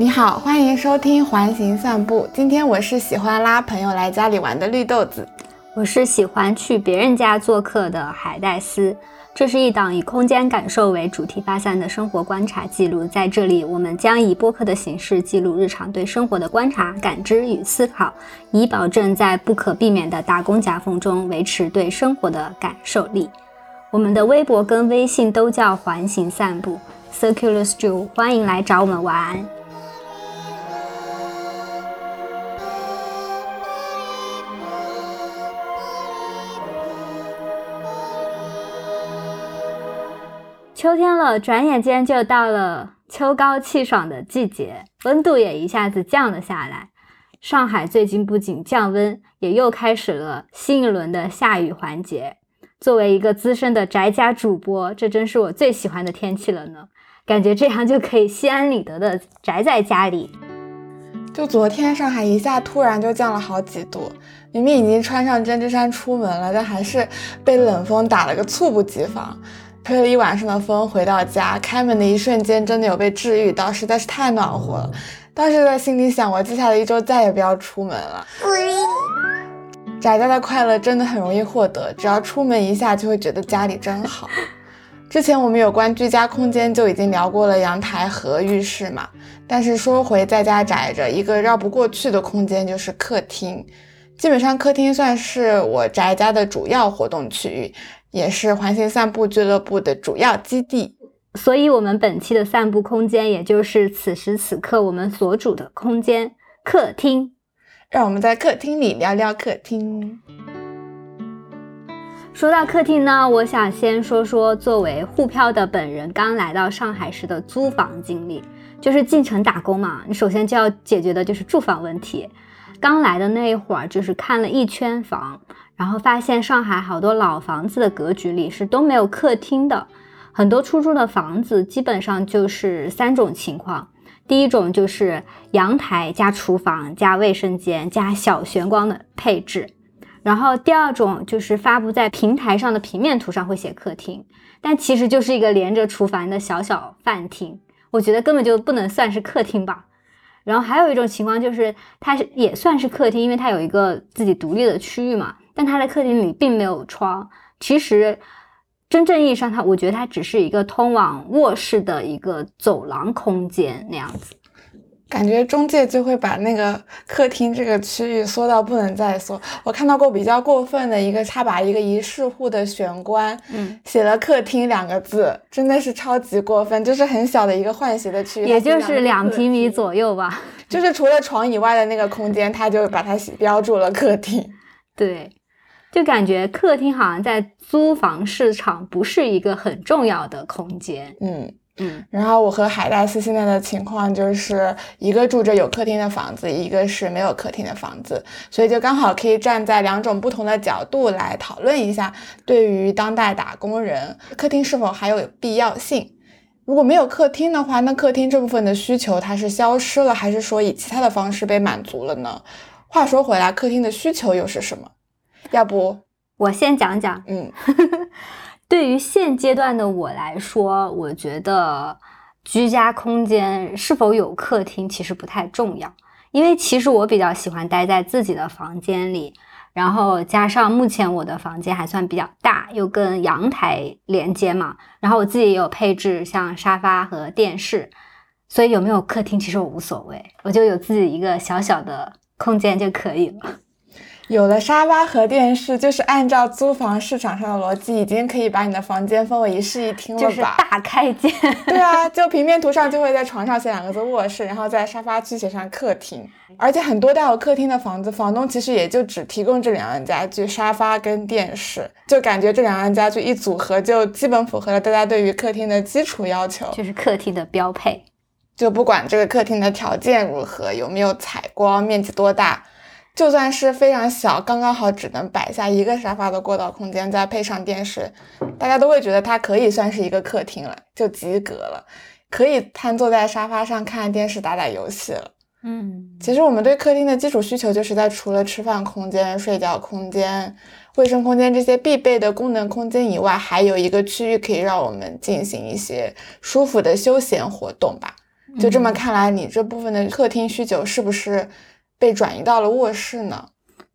你好，欢迎收听环形散步。今天我是喜欢拉朋友来家里玩的绿豆子，我是喜欢去别人家做客的海带丝。这是一档以空间感受为主题发散的生活观察记录，在这里，我们将以播客的形式记录日常对生活的观察、感知与思考，以保证在不可避免的打工夹缝中维持对生活的感受力。我们的微博跟微信都叫环形散步 （Circular Stroll），欢迎来找我们玩。秋天了，转眼间就到了秋高气爽的季节，温度也一下子降了下来。上海最近不仅降温，也又开始了新一轮的下雨环节。作为一个资深的宅家主播，这真是我最喜欢的天气了呢。感觉这样就可以心安理得的宅在家里。就昨天上海一下突然就降了好几度，明明已经穿上针织衫出门了，但还是被冷风打了个猝不及防。吹了一晚上的风，回到家开门的一瞬间，真的有被治愈到，实在是太暖和了。当时在心里想，我接下来一周再也不要出门了。宅家的快乐真的很容易获得，只要出门一下，就会觉得家里真好。之前我们有关居家空间就已经聊过了阳台和浴室嘛，但是说回在家宅着，一个绕不过去的空间就是客厅。基本上客厅算是我宅家的主要活动区域。也是环形散步俱乐部的主要基地，所以，我们本期的散步空间，也就是此时此刻我们所处的空间——客厅。让我们在客厅里聊聊客厅。说到客厅呢，我想先说说作为沪漂的本人刚来到上海时的租房经历。就是进城打工嘛，你首先就要解决的就是住房问题。刚来的那一会儿，就是看了一圈房。然后发现上海好多老房子的格局里是都没有客厅的，很多出租的房子基本上就是三种情况：第一种就是阳台加厨房加卫生间加小玄关的配置；然后第二种就是发布在平台上的平面图上会写客厅，但其实就是一个连着厨房的小小饭厅，我觉得根本就不能算是客厅吧。然后还有一种情况就是它也算是客厅，因为它有一个自己独立的区域嘛。但它的客厅里并没有窗，其实真正意义上，它我觉得它只是一个通往卧室的一个走廊空间那样子。感觉中介就会把那个客厅这个区域缩到不能再缩。我看到过比较过分的一个，他把一个一室户的玄关，嗯，写了客厅两个字，真的是超级过分。就是很小的一个换洗的区域，也就是两平米左右吧。就是除了床以外的那个空间，他就把它标注了客厅。对。就感觉客厅好像在租房市场不是一个很重要的空间，嗯嗯。然后我和海带丝现在的情况就是一个住着有客厅的房子，一个是没有客厅的房子，所以就刚好可以站在两种不同的角度来讨论一下，对于当代打工人，客厅是否还有必要性？如果没有客厅的话，那客厅这部分的需求它是消失了，还是说以其他的方式被满足了呢？话说回来，客厅的需求又是什么？要不我先讲讲，嗯，对于现阶段的我来说，我觉得居家空间是否有客厅其实不太重要，因为其实我比较喜欢待在自己的房间里，然后加上目前我的房间还算比较大，又跟阳台连接嘛，然后我自己也有配置像沙发和电视，所以有没有客厅其实我无所谓，我就有自己一个小小的空间就可以了。有了沙发和电视，就是按照租房市场上的逻辑，已经可以把你的房间分为一室一厅了吧？就是大开间。对啊，就平面图上就会在床上写两个字卧室，然后在沙发区写上客厅。而且很多带有客厅的房子，房东其实也就只提供这两样家具，沙发跟电视，就感觉这两样家具一组合，就基本符合了大家对于客厅的基础要求，就是客厅的标配。就不管这个客厅的条件如何，有没有采光，面积多大。就算是非常小，刚刚好只能摆下一个沙发的过道空间，再配上电视，大家都会觉得它可以算是一个客厅了，就及格了，可以瘫坐在沙发上看电视、打打游戏了。嗯，其实我们对客厅的基础需求就是在除了吃饭空间、睡觉空间、卫生空间这些必备的功能空间以外，还有一个区域可以让我们进行一些舒服的休闲活动吧。就这么看来，你这部分的客厅需求是不是被转移到了卧室呢？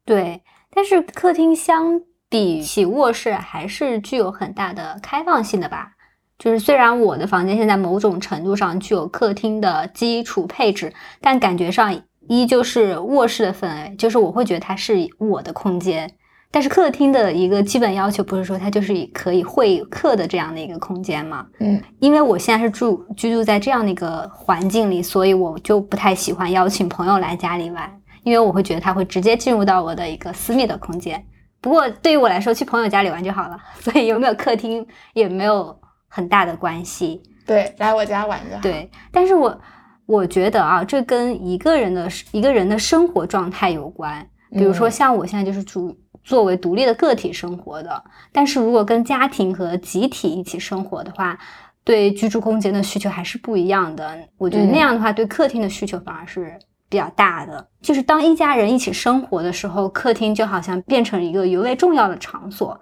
对，但是客厅相比起卧室还是具有很大的开放性的吧。就是虽然我的房间现在某种程度上具有客厅的基础配置，但感觉上依旧是卧室的氛围，就是我会觉得它是我的空间。但是客厅的一个基本要求不是说它就是可以会客的这样的一个空间嘛？嗯，因为我现在是住居住在这样的一个环境里，所以我就不太喜欢邀请朋友来家里玩，因为我会觉得他会直接进入到我的一个私密的空间。不过对于我来说，去朋友家里玩就好了，所以有没有客厅也没有很大的关系。对，来我家玩就好。对，但是我我觉得啊，这跟一个人的一个人的生活状态有关。比如说像我现在就是住。作为独立的个体生活的，但是如果跟家庭和集体一起生活的话，对居住空间的需求还是不一样的。我觉得那样的话，对客厅的需求反而是比较大的。就是当一家人一起生活的时候，客厅就好像变成一个尤为重要的场所。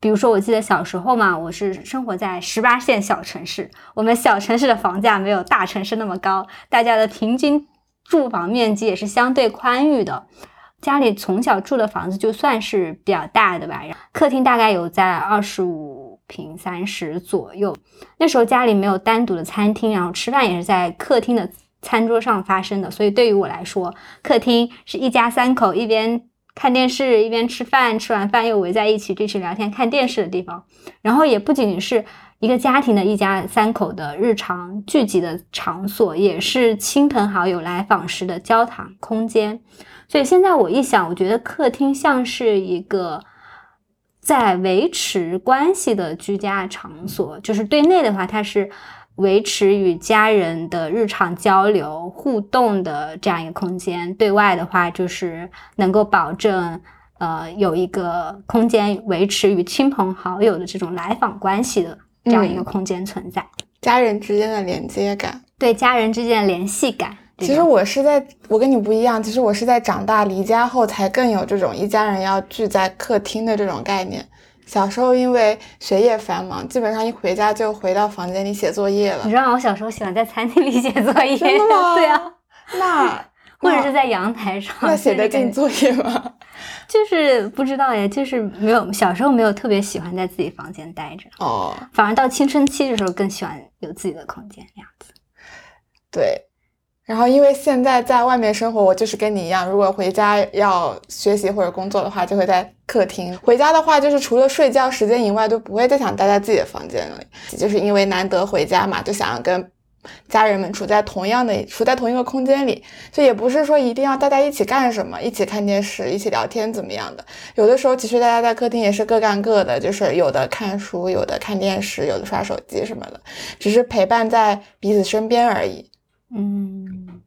比如说，我记得小时候嘛，我是生活在十八线小城市，我们小城市的房价没有大城市那么高，大家的平均住房面积也是相对宽裕的。家里从小住的房子就算是比较大的吧，客厅大概有在二十五平三十左右。那时候家里没有单独的餐厅，然后吃饭也是在客厅的餐桌上发生的。所以对于我来说，客厅是一家三口一边看电视一边吃饭，吃完饭又围在一起继续聊天看电视的地方。然后也不仅仅是一个家庭的一家三口的日常聚集的场所，也是亲朋好友来访时的交谈空间。所以现在我一想，我觉得客厅像是一个在维持关系的居家场所。就是对内的话，它是维持与家人的日常交流互动的这样一个空间；对外的话，就是能够保证呃有一个空间维持与亲朋好友的这种来访关系的这样一个空间存在。家人之间的连接感，对家人之间的联系感。其实我是在，我跟你不一样。其实我是在长大离家后才更有这种一家人要聚在客厅的这种概念。小时候因为学业繁忙，基本上一回家就回到房间里写作业了。你知道我小时候喜欢在餐厅里写作业，真的吗？对啊，那 或者是在阳台上。那写得进作业吗？就是不知道耶，就是没有小时候没有特别喜欢在自己房间待着哦，反而到青春期的时候更喜欢有自己的空间那样子。对。然后，因为现在在外面生活，我就是跟你一样，如果回家要学习或者工作的话，就会在客厅。回家的话，就是除了睡觉时间以外，都不会再想待在自己的房间里。就是因为难得回家嘛，就想要跟家人们处在同样的、处在同一个空间里。就也不是说一定要大家一起干什么，一起看电视、一起聊天怎么样的。有的时候，其实大家在客厅也是各干各的，就是有的看书，有的看电视，有的刷手机什么的，只是陪伴在彼此身边而已。嗯，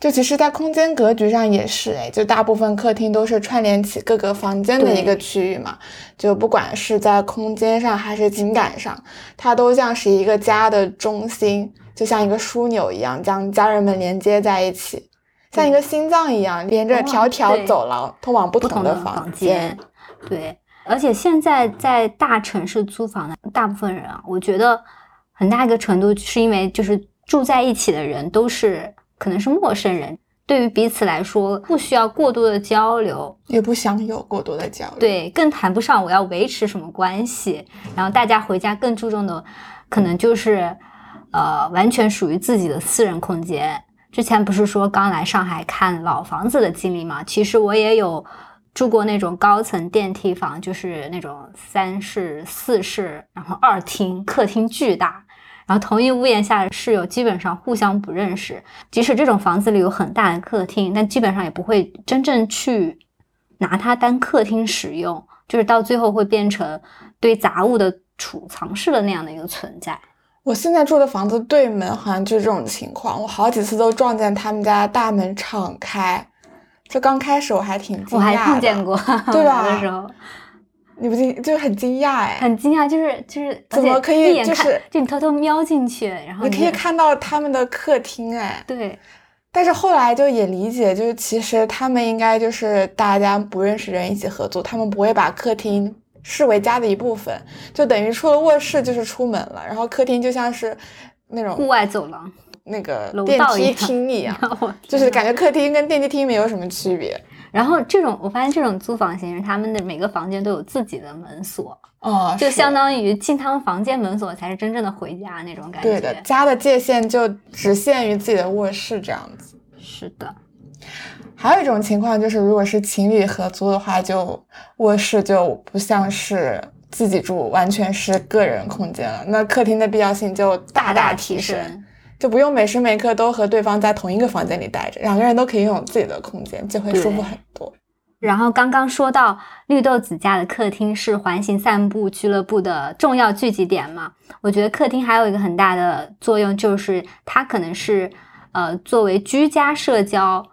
就其实，在空间格局上也是，哎，就大部分客厅都是串联起各个房间的一个区域嘛。就不管是在空间上还是情感上，它都像是一个家的中心，就像一个枢纽一样，将家人们连接在一起，像一个心脏一样，连着条条走廊通往不同的房间。对，而且现在在大城市租房的大部分人啊，我觉得。很大一个程度是因为就是住在一起的人都是可能是陌生人，对于彼此来说不需要过多的交流，也不想有过多的交流，对，更谈不上我要维持什么关系。然后大家回家更注重的可能就是呃完全属于自己的私人空间。之前不是说刚来上海看老房子的经历吗？其实我也有。住过那种高层电梯房，就是那种三室四室，然后二厅客厅巨大，然后同一屋檐下的室友基本上互相不认识。即使这种房子里有很大的客厅，但基本上也不会真正去拿它当客厅使用，就是到最后会变成堆杂物的储藏室的那样的一个存在。我现在住的房子对门好像就是这种情况，我好几次都撞见他们家大门敞开。就刚开始我还挺惊讶的，我还碰见过，对吧？的时候，你不惊，就是很惊讶哎，很惊讶，就是就是，怎么可以就是就你偷偷瞄进去，然后你可以看到他们的客厅哎，对。但是后来就也理解，就是其实他们应该就是大家不认识人一起合租，他们不会把客厅视为家的一部分，就等于出了卧室就是出门了，然后客厅就像是那种户外走廊。那个电梯厅一样，就是感觉客厅跟电梯厅没有什么区别。然后这种我发现这种租房形式，他们的每个房间都有自己的门锁，哦，就相当于进他们房间门锁才是真正的回家那种感觉。对的，家的界限就只限于自己的卧室这样子。是的。还有一种情况就是，如果是情侣合租的话，就卧室就不像是自己住，完全是个人空间了。那客厅的必要性就大大提升，就不用每时每刻都和对方在同一个房间里待着，两个人都可以拥有自己的空间，就会舒服很多。然后刚刚说到绿豆子家的客厅是环形散步俱乐部的重要聚集点嘛，我觉得客厅还有一个很大的作用，就是它可能是呃作为居家社交。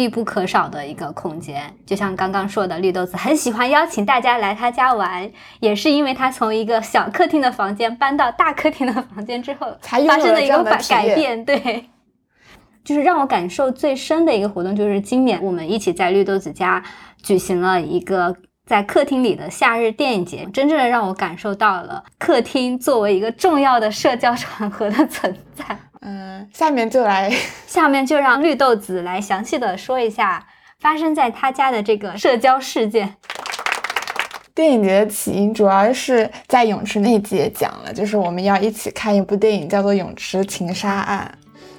必不可少的一个空间，就像刚刚说的，绿豆子很喜欢邀请大家来他家玩，也是因为他从一个小客厅的房间搬到大客厅的房间之后，才发生了一个改改变。对，就是让我感受最深的一个活动，就是今年我们一起在绿豆子家举行了一个在客厅里的夏日电影节，真正的让我感受到了客厅作为一个重要的社交场合的存在。嗯，下面就来，下面就让绿豆子来详细的说一下发生在他家的这个社交事件。电影节的起因主要是在泳池那集也讲了，就是我们要一起看一部电影，叫做《泳池情杀案》。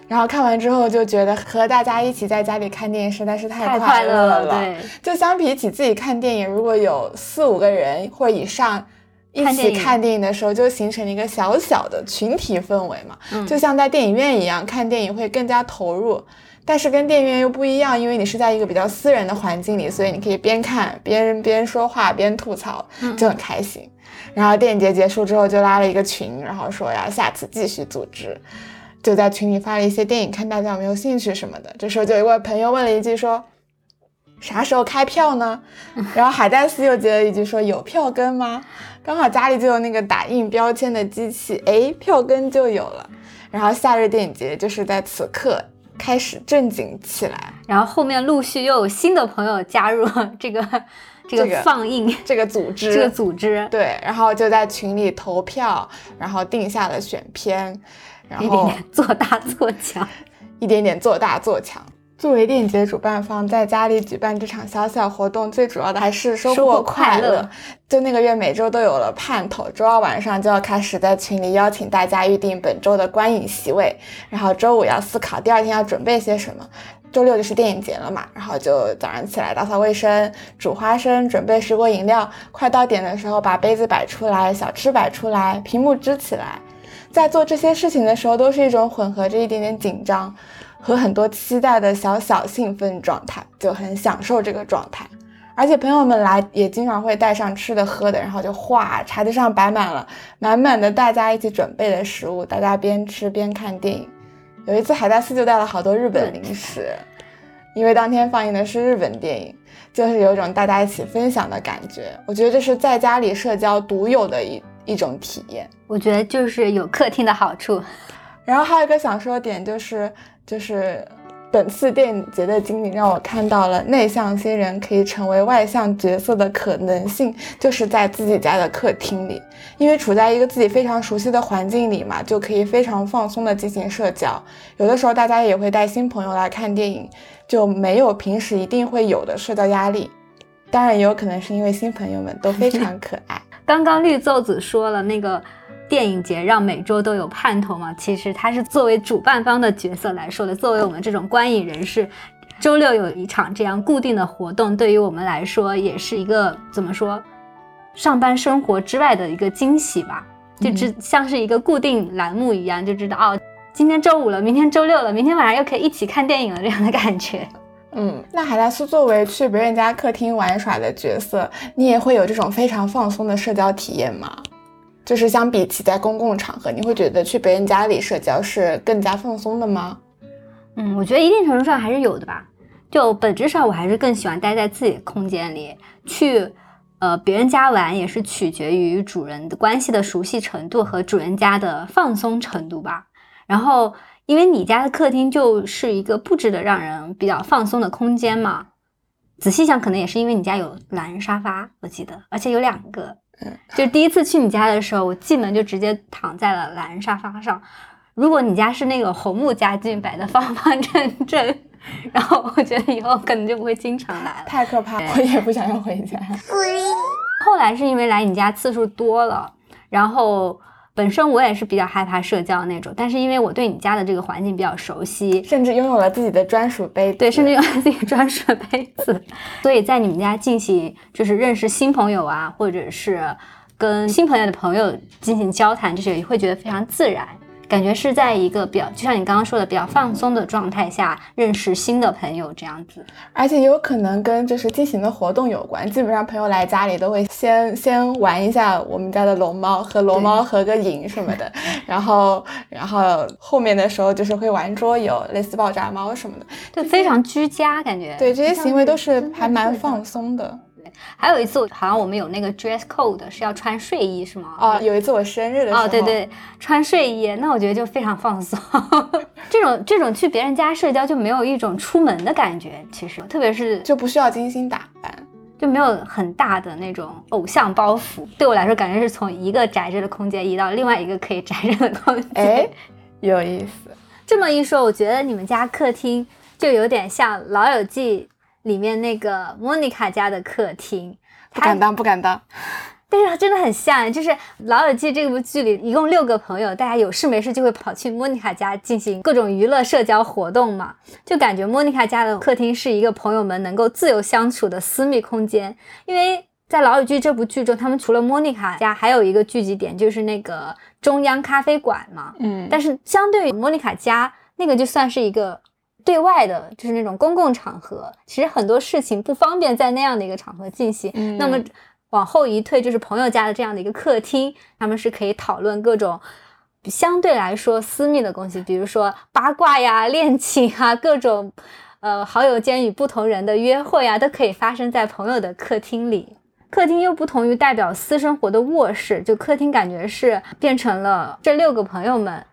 然后看完之后就觉得和大家一起在家里看电影实在是太快乐了。对，就相比起自己看电影，如果有四五个人或以上。一起看电影的时候，就形成了一个小小的群体氛围嘛，就像在电影院一样，看电影会更加投入。但是跟电影院又不一样，因为你是在一个比较私人的环境里，所以你可以边看边边说话边吐槽，就很开心。然后电影节结束之后，就拉了一个群，然后说要，下次继续组织，就在群里发了一些电影，看大家有没有兴趣什么的。这时候就有一位朋友问了一句说，啥时候开票呢？然后海带丝又接了一句说，有票根吗？刚好家里就有那个打印标签的机器，哎，票根就有了。然后夏日电影节就是在此刻开始正经起来，然后后面陆续又有新的朋友加入 这个这个放映这个组织，这个组织对，然后就在群里投票，然后定下了选片，然后一点点做大做强，一点点做大做强。作为电影节主办方，在家里举办这场小小活动，最主要的还是收获快乐。就那个月，每周都有了盼头。周二晚上就要开始在群里邀请大家预定本周的观影席位，然后周五要思考第二天要准备些什么。周六就是电影节了嘛，然后就早上起来打扫卫生、煮花生、准备水果饮料。快到点的时候，把杯子摆出来，小吃摆出来，屏幕支起来。在做这些事情的时候，都是一种混合着一点点紧张。和很多期待的小小兴奋状态，就很享受这个状态。而且朋友们来也经常会带上吃的喝的，然后就哗，茶几上摆满了满满的大家一起准备的食物，大家边吃边看电影。有一次海大四就带了好多日本零食，因为当天放映的是日本电影，就是有一种大家一起分享的感觉。我觉得这是在家里社交独有的一一种体验。我觉得就是有客厅的好处。然后还有一个想说的点就是。就是本次电影节的经历让我看到了内向新人可以成为外向角色的可能性，就是在自己家的客厅里，因为处在一个自己非常熟悉的环境里嘛，就可以非常放松的进行社交。有的时候大家也会带新朋友来看电影，就没有平时一定会有的社交压力。当然也有可能是因为新朋友们都非常可爱。刚刚绿奏子说了那个。电影节让每周都有盼头嘛？其实他是作为主办方的角色来说的。作为我们这种观影人士，周六有一场这样固定的活动，对于我们来说也是一个怎么说，上班生活之外的一个惊喜吧。就只像是一个固定栏目一样，就知道哦，今天周五了，明天周六了，明天晚上又可以一起看电影了这样的感觉。嗯，那海拉斯作为去别人家客厅玩耍的角色，你也会有这种非常放松的社交体验吗？就是相比起在公共场合，你会觉得去别人家里社交是更加放松的吗？嗯，我觉得一定程度上还是有的吧。就本质上，我还是更喜欢待在自己的空间里。去呃别人家玩也是取决于主人的关系的熟悉程度和主人家的放松程度吧。然后，因为你家的客厅就是一个布置的让人比较放松的空间嘛。仔细想，可能也是因为你家有懒人沙发，我记得，而且有两个。就第一次去你家的时候，我进门就直接躺在了懒人沙发上，如果你家是那个红木家具摆的方方正正，然后我觉得以后可能就不会经常来了。太可怕，我也不想要回家。后来是因为来你家次数多了，然后本身我也是比较害怕社交那种，但是因为我对你家的这个环境比较熟悉，甚至拥有了自己的专属杯子，对，甚至拥有了自己专属的杯子，所以在你们家进行就是认识新朋友啊，或者是跟新朋友的朋友进行交谈，这些也会觉得非常自然。感觉是在一个比较，就像你刚刚说的，比较放松的状态下认识新的朋友这样子，而且有可能跟就是进行的活动有关。基本上朋友来家里都会先先玩一下我们家的龙猫，和龙猫合个影什么的，然后然后后面的时候就是会玩桌游，类似爆炸猫什么的，就非常居家感觉。对，这些行为都是还蛮放松的。还有一次，好像我们有那个 dress code 是要穿睡衣，是吗？哦，有一次我生日的时候，哦，对对，穿睡衣，那我觉得就非常放松。这种这种去别人家社交就没有一种出门的感觉，其实特别是就不需要精心打扮，就没有很大的那种偶像包袱。对我来说，感觉是从一个宅着的空间移到另外一个可以宅着的空间。哎，有意思。这么一说，我觉得你们家客厅就有点像《老友记》。里面那个莫妮卡家的客厅，不敢当，不敢当。但是它真的很像，就是《老友记》这部剧里，一共六个朋友，大家有事没事就会跑去莫妮卡家进行各种娱乐社交活动嘛，就感觉莫妮卡家的客厅是一个朋友们能够自由相处的私密空间。因为在《老友记》这部剧中，他们除了莫妮卡家，还有一个聚集点就是那个中央咖啡馆嘛。嗯，但是相对于莫妮卡家那个，就算是一个。对外的就是那种公共场合，其实很多事情不方便在那样的一个场合进行。那么往后一退，就是朋友家的这样的一个客厅，他们是可以讨论各种相对来说私密的东西，比如说八卦呀、恋情啊，各种呃好友间与不同人的约会啊，都可以发生在朋友的客厅里。客厅又不同于代表私生活的卧室，就客厅感觉是变成了这六个朋友们。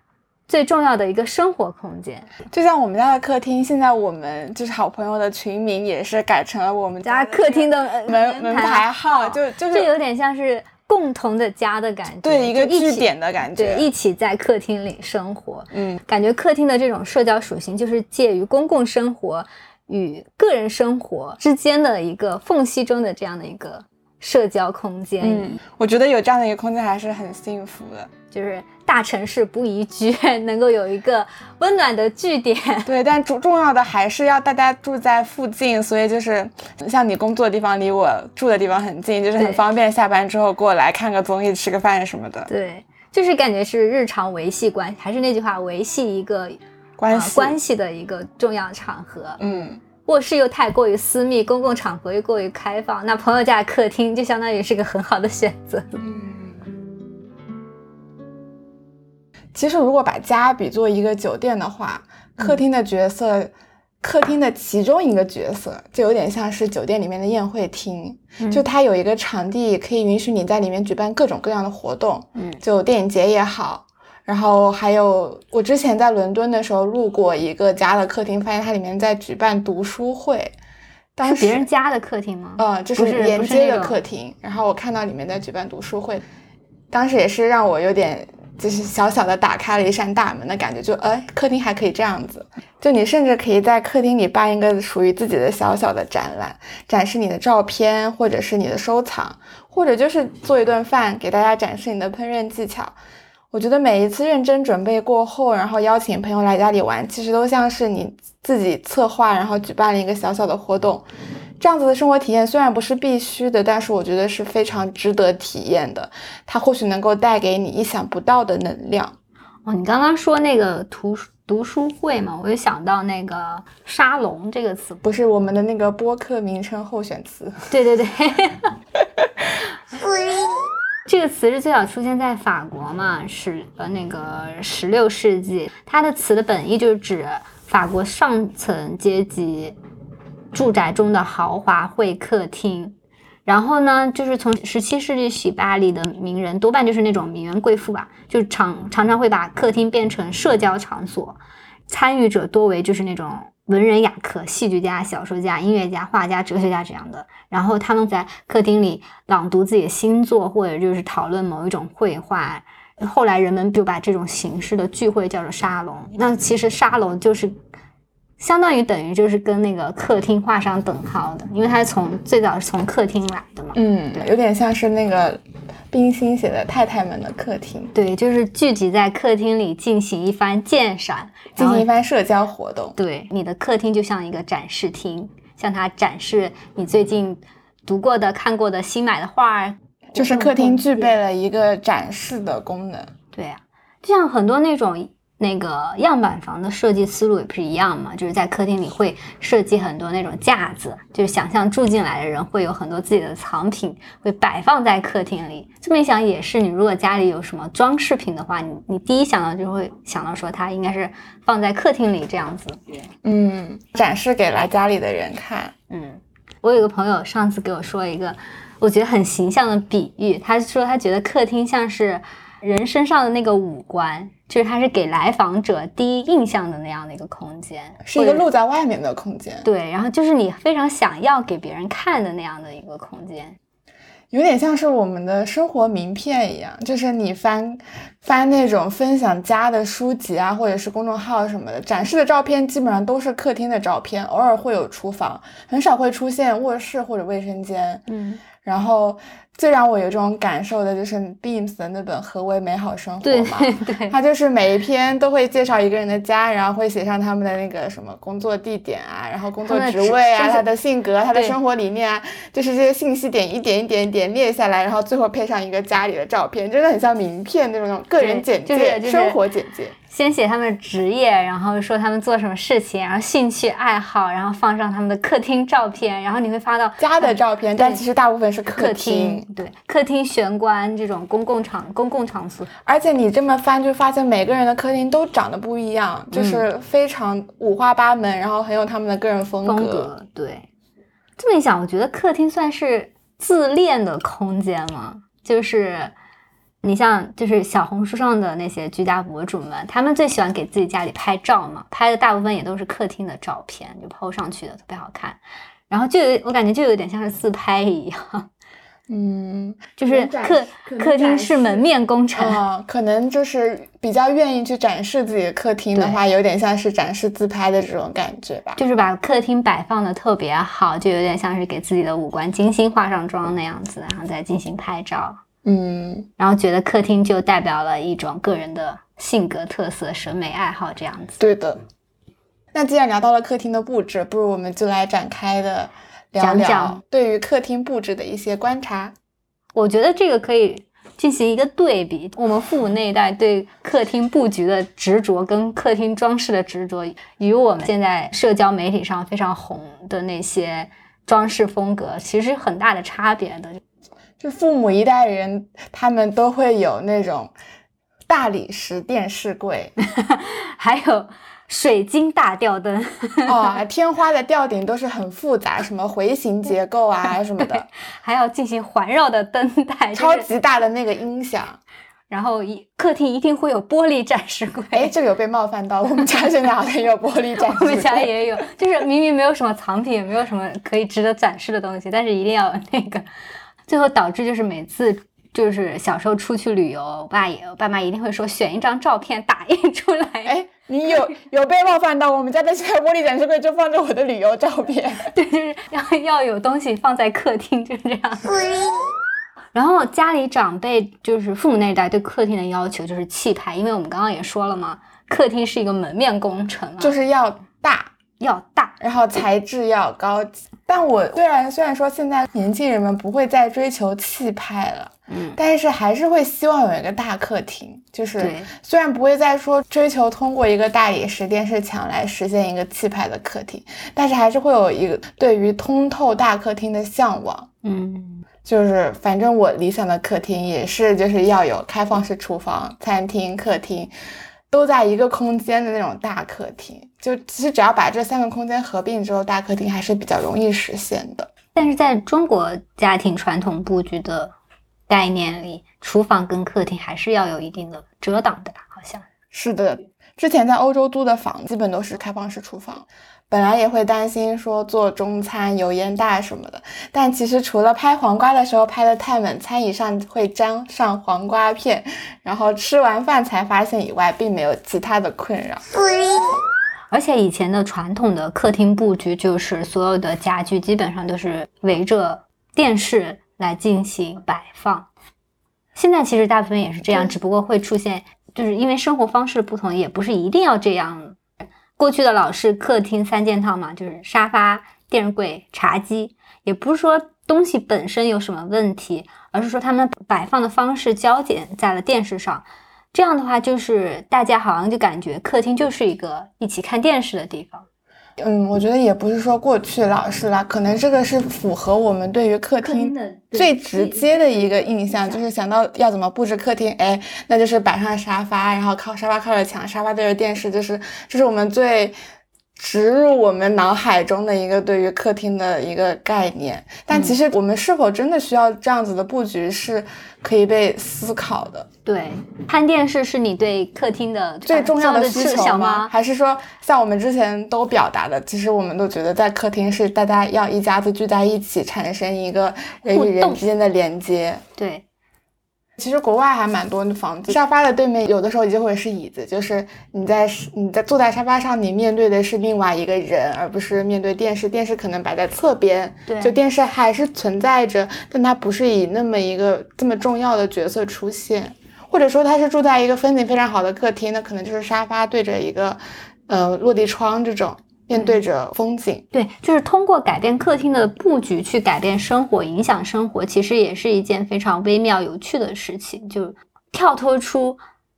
最重要的一个生活空间，就像我们家的客厅，现在我们就是好朋友的群名也是改成了我们家客厅的门门牌号，就就是有点像是共同的家的感觉，对一个据点的感觉，对，一起在客厅里生活，嗯，感觉客厅的这种社交属性就是介于公共生活与个人生活之间的一个缝隙中的这样的一个社交空间。嗯，我觉得有这样的一个空间还是很幸福的。就是大城市不宜居，能够有一个温暖的据点。对，但重重要的还是要大家住在附近，所以就是像你工作的地方离我住的地方很近，就是很方便，下班之后过来看个综艺、吃个饭什么的。对，就是感觉是日常维系关系，还是那句话，维系一个关系关系的一个重要场合。嗯，卧室又太过于私密，公共场合又过于开放，那朋友家的客厅就相当于是个很好的选择。嗯。其实，如果把家比作一个酒店的话，客厅的角色，客厅的其中一个角色，就有点像是酒店里面的宴会厅，就它有一个场地，可以允许你在里面举办各种各样的活动，嗯，就电影节也好，然后还有我之前在伦敦的时候路过一个家的客厅，发现它里面在举办读书会，是别人家的客厅吗？嗯，就是连接的客厅，然后我看到里面在举办读书会，当时也是让我有点。就是小小的打开了一扇大门的感觉，就哎，客厅还可以这样子，就你甚至可以在客厅里办一个属于自己的小小的展览，展示你的照片，或者是你的收藏，或者就是做一顿饭给大家展示你的烹饪技巧。我觉得每一次认真准备过后，然后邀请朋友来家里玩，其实都像是你自己策划，然后举办了一个小小的活动。这样子的生活体验虽然不是必须的，但是我觉得是非常值得体验的。它或许能够带给你意想不到的能量。哦，你刚刚说那个图读书会嘛，我就想到那个沙龙这个词，不是我们的那个播客名称候选词。对对对，这个词是最早出现在法国嘛，是呃那个十六世纪，它的词的本意就是指法国上层阶级。住宅中的豪华会客厅，然后呢，就是从十七世纪起，巴黎的名人多半就是那种名媛贵妇吧，就常常常会把客厅变成社交场所，参与者多为就是那种文人雅客、戏剧家、小说家、音乐家、画家、哲学家这样的，然后他们在客厅里朗读自己的新作，或者就是讨论某一种绘画，后来人们就把这种形式的聚会叫做沙龙。那其实沙龙就是相当于等于就是跟那个客厅画上等号的，因为它是从最早是从客厅来的嘛。嗯，有点像是那个冰心写的《太太们的客厅》，对，就是聚集在客厅里进行一番鉴赏，进行一番社交活动。对，你的客厅就像一个展示厅，向他展示你最近读过的、看过的新买的画。就是客厅具备了一个展示的功能。对呀，就像很多那种那个样板房的设计思路也不是一样嘛，就是在客厅里会设计很多那种架子，就是想象住进来的人会有很多自己的藏品会摆放在客厅里。这么一想也是，你如果家里有什么装饰品的话，你你第一想到就会想到说它应该是放在客厅里这样子。嗯，展示给来家里的人看。嗯，我有个朋友上次给我说一个。我觉得很形象的比喻，他说他觉得客厅像是人身上的那个五官，就是它是给来访者第一印象的那样的一个空间，是一个露在外面的空间。对，然后就是你非常想要给别人看的那样的一个空间。有点像是我们的生活名片一样，就是你翻翻那种分享家的书籍啊，或者是公众号什么的，展示的照片基本上都是客厅的照片，偶尔会有厨房，很少会出现卧室或者卫生间。嗯。然后最让我有这种感受的就是 Beams 的那本《何为美好生活》嘛，对，它就是每一篇都会介绍一个人的家，然后会写上他们的那个什么工作地点啊，然后工作职位啊，他的性格，他的生活理念啊，就是这些信息点一点一点一点列下来，然后最后配上一个家里的照片，真的很像名片那种个人简介、生活简介。先写他们的职业，然后说他们做什么事情，然后兴趣爱好，然后放上他们的客厅照片，然后你会发到家的照片，但其实大部分是客厅。对，客厅玄关这种公共场公共场所，而且你这么翻，就发现每个人的客厅都长得不一样，就是非常五花八门，然后很有他们的个人风格。对，这么一想，我觉得客厅算是自恋的空间吗？就是。你像就是小红书上的那些居家博主们，他们最喜欢给自己家里拍照嘛，拍的大部分也都是客厅的照片，就 PO 上去的，特别好看。然后就有我感觉就有点像是自拍一样，嗯，就是客客厅是门面工程，可能就是比较愿意去展示自己的客厅的话，有点像是展示自拍的这种感觉吧，就是把客厅摆放的特别好，就有点像是给自己的五官精心化上妆那样子，然后再进行拍照。嗯，然后觉得客厅就代表了一种个人的性格特色、审美爱好这样子。对的。那既然聊到了客厅的布置，不如我们就来展开的聊聊对于客厅布置的一些观察。我觉得这个可以进行一个对比，我们父母那一代对客厅布局的执着跟客厅装饰的执着，与我们现在社交媒体上非常红的那些装饰风格，其实很大的差别的。就父母一代人，他们都会有那种大理石电视柜，还有水晶大吊灯。哦，天花的吊顶都是很复杂，什么回形结构啊 什么的，还要进行环绕的灯带，超级大的那个音响。然后一客厅一定会有玻璃展示柜。哎，这个有被冒犯到，我们家现在好像也有玻璃展示柜。我们家也有，就是明明没有什么藏品，也没有什么可以值得展示的东西，但是一定要那个。最后导致就是每次就是小时候出去旅游，我爸也我爸妈一定会说选一张照片打印出来。哎，你有有被冒犯到？我们家的现在玻璃展示柜就放着我的旅游照片。对，就是要要有东西放在客厅，就是这样。然后家里长辈就是父母那一代对客厅的要求就是气派，因为我们刚刚也说了嘛，客厅是一个门面工程，就是要大要大，然后材质要高级。但我虽然虽然说现在年轻人们不会再追求气派了，嗯，但是还是会希望有一个大客厅，就是虽然不会再说追求通过一个大理石电视墙来实现一个气派的客厅，但是还是会有一个对于通透大客厅的向往，嗯，就是反正我理想的客厅也是就是要有开放式厨房、餐厅、客厅。都在一个空间的那种大客厅，就其实只要把这三个空间合并之后，大客厅还是比较容易实现的。但是在中国家庭传统布局的概念里，厨房跟客厅还是要有一定的遮挡的，好像是的。之前在欧洲租的房基本都是开放式厨房，本来也会担心说做中餐油烟大什么的，但其实除了拍黄瓜的时候拍的太猛，餐椅上会沾上黄瓜片，然后吃完饭才发现以外，并没有其他的困扰。而且以前的传统的客厅布局就是所有的家具基本上都是围着电视来进行摆放，现在其实大部分也是这样，只不过会出现。就是因为生活方式不同，也不是一定要这样。过去的老式客厅三件套嘛，就是沙发、电视柜、茶几，也不是说东西本身有什么问题，而是说他们摆放的方式焦点在了电视上。这样的话，就是大家好像就感觉客厅就是一个一起看电视的地方。嗯，我觉得也不是说过去老式了，可能这个是符合我们对于客厅最直接的一个印象，就是想到要怎么布置客厅，哎，那就是摆上沙发，然后靠沙发靠着墙，沙发对着电视，就是这是我们最。植入我们脑海中的一个对于客厅的一个概念，但其实我们是否真的需要这样子的布局，是可以被思考的。对，看电视是你对客厅的最重要的需求吗？还是说，像我们之前都表达的，其实我们都觉得在客厅是大家要一家子聚在一起，产生一个人与人之间的连接。对。其实国外还蛮多的房子，沙发的对面有的时候就会是椅子，就是你在你在坐在沙发上，你面对的是另外一个人，而不是面对电视。电视可能摆在侧边，对，就电视还是存在着，但它不是以那么一个这么重要的角色出现，或者说他是住在一个风景非常好的客厅，那可能就是沙发对着一个呃落地窗这种。面对着风景，对，就是通过改变客厅的布局去改变生活，影响生活，其实也是一件非常微妙有趣的事情。就跳脱出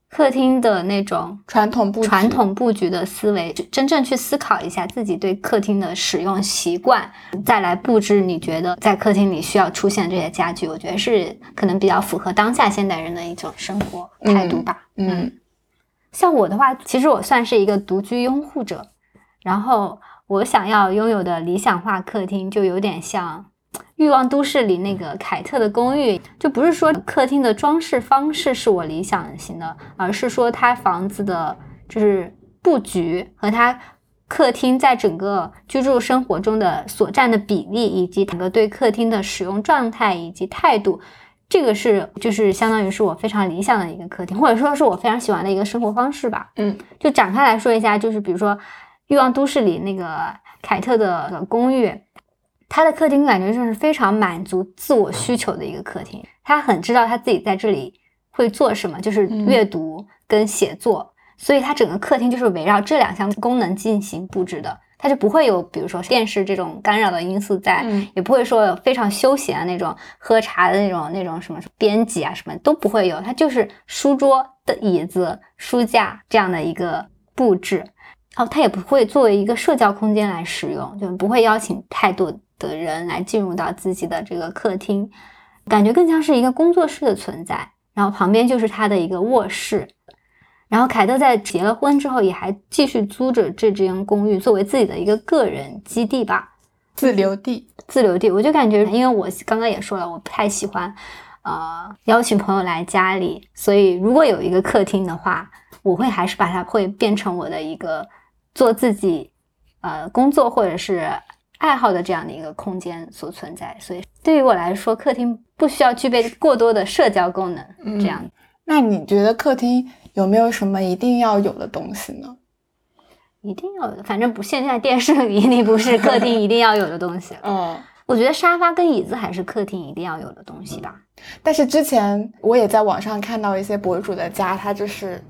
客厅的那种传统布传统布局的思维，真正去思考一下自己对客厅的使用习惯，再来布置你觉得在客厅里需要出现这些家具，我觉得是可能比较符合当下现代人的一种生活态度吧。嗯，像我的话，其实我算是一个独居拥护者。然后我想要拥有的理想化客厅，就有点像《欲望都市》里那个凯特的公寓，就不是说客厅的装饰方式是我理想型的，而是说它房子的就是布局和它客厅在整个居住生活中的所占的比例，以及整个对客厅的使用状态以及态度，这个是就是相当于是我非常理想的一个客厅，或者说是我非常喜欢的一个生活方式吧。嗯，就展开来说一下，就是比如说。欲望都市里那个凯特的公寓，他的客厅感觉就是非常满足自我需求的一个客厅。他很知道他自己在这里会做什么，就是阅读跟写作，所以他整个客厅就是围绕这两项功能进行布置的。他就不会有比如说电视这种干扰的因素在，也不会说非常休闲的那种喝茶的那种那种什么编辑啊什么都不会有。他就是书桌的椅子、书架这样的一个布置。哦，它也不会作为一个社交空间来使用，就不会邀请太多的人来进入到自己的这个客厅，感觉更像是一个工作室的存在。然后旁边就是他的一个卧室。然后凯特在结了婚之后，也还继续租着这间公寓作为自己的一个个人基地吧，自留地，自留地。我就感觉，因为我刚刚也说了，我不太喜欢，呃，邀请朋友来家里，所以如果有一个客厅的话，我会还是把它会变成我的一个。做自己，呃，工作或者是爱好的这样的一个空间所存在，所以对于我来说，客厅不需要具备过多的社交功能。这样，那你觉得客厅有没有什么一定要有的东西呢？一定要有，反正不，现在电视一定不是客厅一定要有的东西。嗯，我觉得沙发跟椅子还是客厅一定要有的东西吧。但是之前我也在网上看到一些博主的家，他就是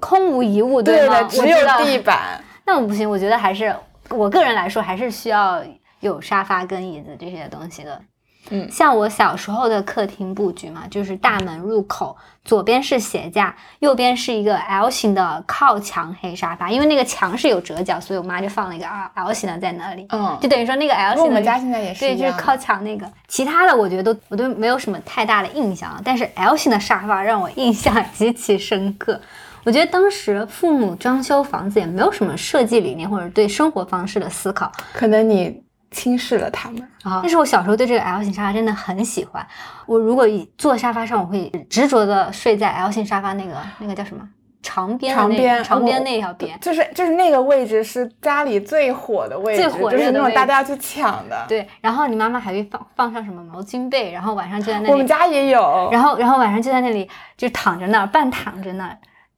空无一物，对的，只有地板。那我不行，我觉得还是我个人来说，还是需要有沙发跟椅子这些东西的。嗯，像我小时候的客厅布局嘛，就是大门入口左边是鞋架，右边是一个 L 型的靠墙黑沙发。因为那个墙是有折角，所以我妈就放了一个 L L 型的在那里。嗯，就等于说那个 L 型的，我们家现在也是对，就是靠墙那个。其他的我觉得都我都没有什么太大的印象，但是 L 型的沙发让我印象极其深刻。我觉得当时父母装修房子也没有什么设计理念或者对生活方式的思考，可能你轻视了他们啊。但是我小时候对这个 L 型沙发真的很喜欢。我如果坐沙发上，我会执着的睡在 L 型沙发那个那个叫什么长边长边长边那条边。就是就是那个位置是家里最火的位置，最火就是那种大家要去抢的。对，然后你妈妈还会放放上什么毛巾被，然后晚上就在那里，我们家也有。然后然后晚上就在那里就躺着那儿，半躺着那儿，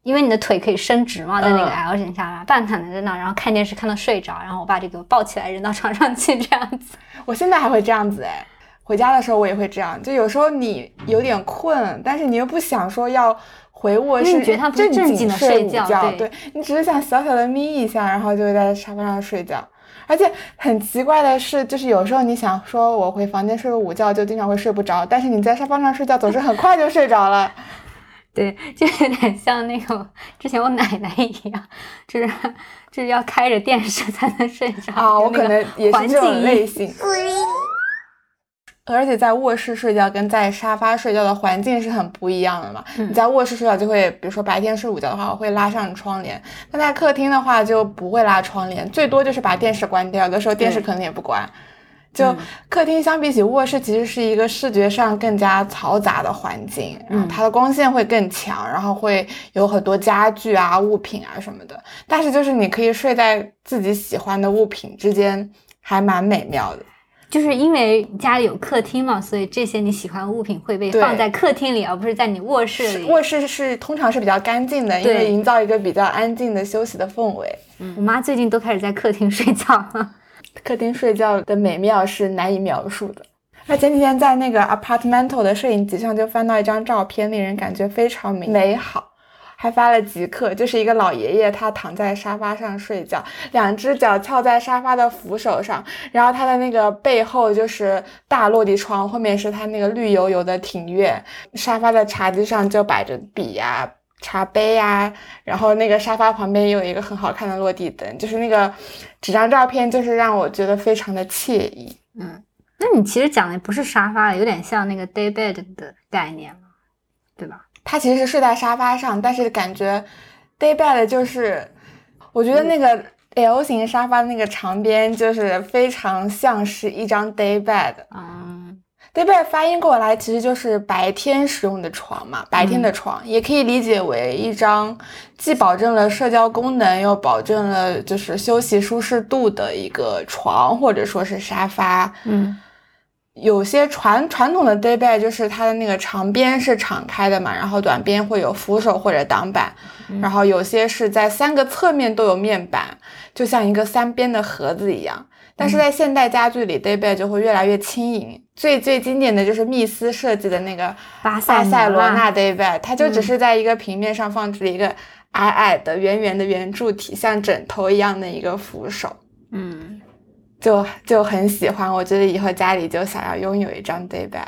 因为你的腿可以伸直嘛，在那个嗯 L 型沙发，半躺在那儿，然后看电视看到睡着，然后我爸就给我抱起来扔到床上去这样子。我现在还会这样子哎，回家的时候我也会这样。就有时候你有点困，但是你又不想说要回卧室，你觉得它不正正经地睡午觉觉，对你只是想小小的眯一下，然后就在沙发上睡觉。而且很奇怪的是，就是有时候你想说我回房间睡个午觉，就经常会睡不着，但是你在沙发上睡觉总是很快就睡着了。对，就有点像那个之前我奶奶一样，就是就是要开着电视才能睡着啊，我可能也是这种类型。而且在卧室睡觉跟在沙发睡觉的环境是很不一样的嘛。嗯你在卧室睡觉就会，比如说白天睡午觉的话，我会拉上窗帘；那在客厅的话就不会拉窗帘，最多就是把电视关掉，有的时候电视可能也不关。就嗯客厅相比起卧室，其实是一个视觉上更加嘈杂的环境，然后嗯它的光线会更强，然后会有很多家具啊、物品啊什么的。但是就是你可以睡在自己喜欢的物品之间，还蛮美妙的。就是因为家里有客厅嘛，所以这些你喜欢的物品会被放在客厅里，而不是在你卧室里。卧室是通常是比较干净的，因为营造一个比较安静的休息的氛围。我妈最近都开始在客厅睡觉了。客厅睡觉的美妙是难以描述的。那前几天在那个 Apartmento 的摄影集上就翻到一张照片，令人感觉非常美好，还发了即刻，就是一个老爷爷，他躺在沙发上睡觉，两只脚翘在沙发的扶手上，然后他的那个背后就是大落地窗，后面是他那个绿油油的庭院，沙发的茶几上就摆着笔呀、茶杯呀、然后那个沙发旁边也有一个很好看的落地灯，就是那个几张照片，就是让我觉得非常的惬意。嗯，那你其实讲的不是沙发，有点像那个 day bed 的概念了，对吧？他其实是睡在沙发上，但是感觉 day bed 就是，我觉得那个 L 型沙发那个长边就是非常像是一张 day bed。嗯，day bed 发音过来其实就是白天使用的床嘛，白天的床、也可以理解为一张既保证了社交功能，又保证了就是休息舒适度的一个床或者说是沙发。嗯，有些传传统的 day bed 就是它的那个长边是敞开的嘛，然后短边会有扶手或者挡板，然后有些是在三个侧面都有面板，就像一个三边的盒子一样。但是在现代家具里，day bed 就会越来越轻盈。最最经典的就是密斯设计的那个巴塞罗罗那 day bed，它就只是在一个平面上放置了一个矮矮的、圆圆的圆柱体，像枕头一样的一个扶手。嗯，就就很喜欢，我觉得以后家里就想要拥有一张 day bed。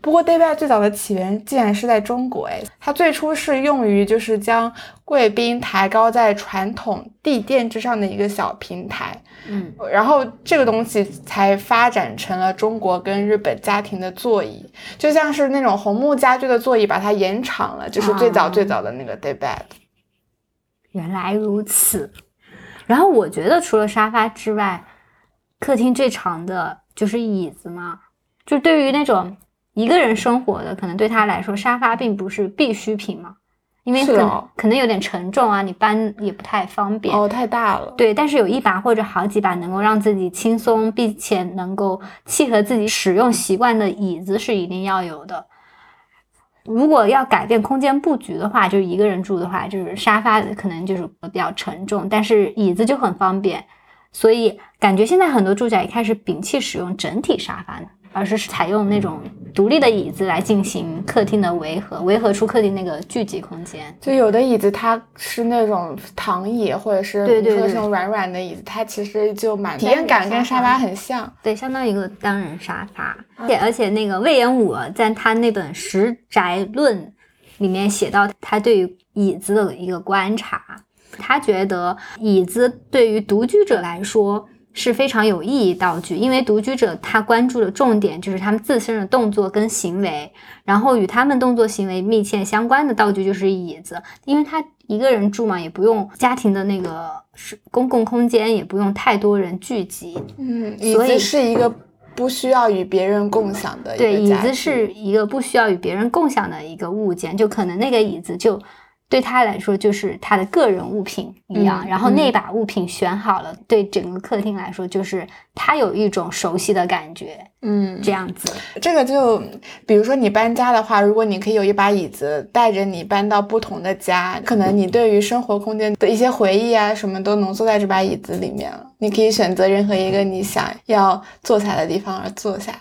不过 day bed 最早的起源竟然是在中国，哎，它最初是用于就是将贵宾抬高在传统地垫之上的一个小平台，嗯，然后这个东西才发展成了中国跟日本家庭的座椅，就像是那种红木家具的座椅，把它延长了，就是最早啊最早的那个 day bed。原来如此。然后我觉得除了沙发之外，客厅最长的就是椅子嘛。就对于那种一个人生活的，可能对他来说，沙发并不是必需品嘛，因为可能、哦可能有点沉重啊，你搬也不太方便。哦，太大了。对，但是有一把或者好几把能够让自己轻松，并且能够契合自己使用习惯的椅子是一定要有的。如果要改变空间布局的话，就是一个人住的话，就是沙发可能就是比较沉重，但是椅子就很方便。所以感觉现在很多住宅也开始摒弃使用整体沙发呢，而是采用那种独立的椅子来进行客厅的围合，围合出客厅那个聚集空间。就有的椅子它是那种躺椅，或者是那种软软的椅子，它其实就蛮体验感跟沙发很像。对，相当于一个单人沙发。而且而且那个魏延武在他那本《食宅论》里面写到他对于椅子的一个观察，他觉得椅子对于独居者来说是非常有意义道具，因为独居者他关注的重点就是他们自身的动作跟行为，然后与他们动作行为密切相关的道具就是椅子，因为他一个人住嘛，也不用家庭的那个是公共空间，也不用太多人聚集，嗯，椅所以子是一个不需要与别人共享的一个对，椅子是一个不需要与别人共享的一个物件，就可能那个椅子就对他来说就是他的个人物品一样。嗯然后那把物品选好了，对整个客厅来说就是他有一种熟悉的感觉，嗯，这样子。这个就比如说你搬家的话，如果你可以有一把椅子带着你搬到不同的家，可能你对于生活空间的一些回忆啊，什么都浓缩在这把椅子里面了。你可以选择任何一个你想要坐下的地方而坐下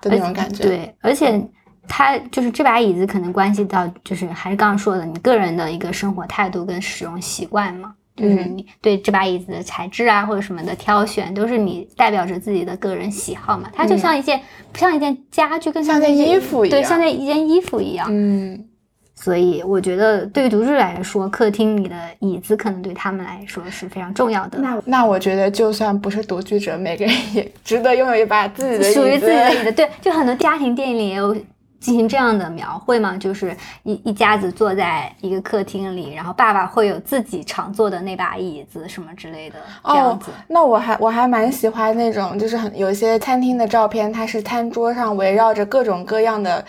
的那种感觉。，对，而且它就是这把椅子可能关系到，就是还是刚刚说的，你个人的一个生活态度跟使用习惯嘛。就是嗯你对这把椅子的材质啊，或者什么的挑选，都是你代表着自己的个人喜好嘛。它就嗯像一件，不像一件家具，更像件一件，衣服一样对像件一件衣服一样。嗯，所以我觉得，对于独居来说，客厅里的椅子可能对他们来说是非常重要的。那那我觉得就算不是独居者，每个人也值得拥有一把自己的，属于自己的椅子，对，就很多家庭电影里也有进行这样的描绘吗，就是一一家子坐在一个客厅里，然后爸爸会有自己常坐的那把椅子什么之类的，这样哦。，那我还我还蛮喜欢那种，就是很有一些餐厅的照片，它是餐桌上围绕着各种各样的，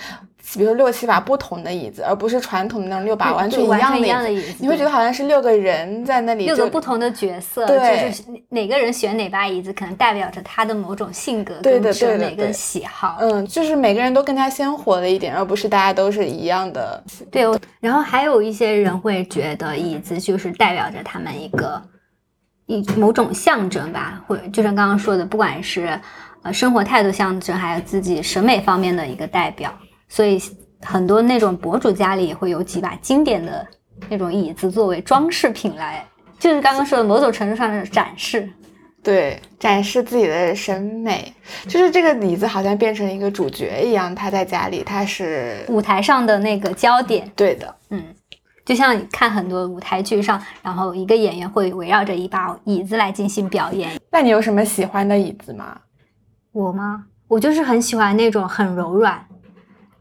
比如说六七把不同的椅子，而不是传统的那种六把完全一样的椅一样的椅子你会觉得好像是六个人在那里六个不同的角色，对就是哪个人选哪把椅子，可能代表着他的某种性格、跟审对对美跟喜好。嗯，就是每个人都更加鲜活了一点，而不是大家都是一样的。对，我然后还有一些人会觉得椅子就是代表着他们一个一某种象征吧，或者就像刚刚说的，不管是呃生活态度象征，还有自己审美方面的一个代表，所以很多那种博主家里也会有几把经典的那种椅子作为装饰品来，就是刚刚说的某种程度上的展示。对，展示自己的审美，就是这个椅子好像变成一个主角一样，他在家里他是舞台上的那个焦点，对的。嗯，就像看很多舞台剧上，然后一个演员会围绕着一把椅子来进行表演。那你有什么喜欢的椅子吗？我吗？我就是很喜欢那种很柔软，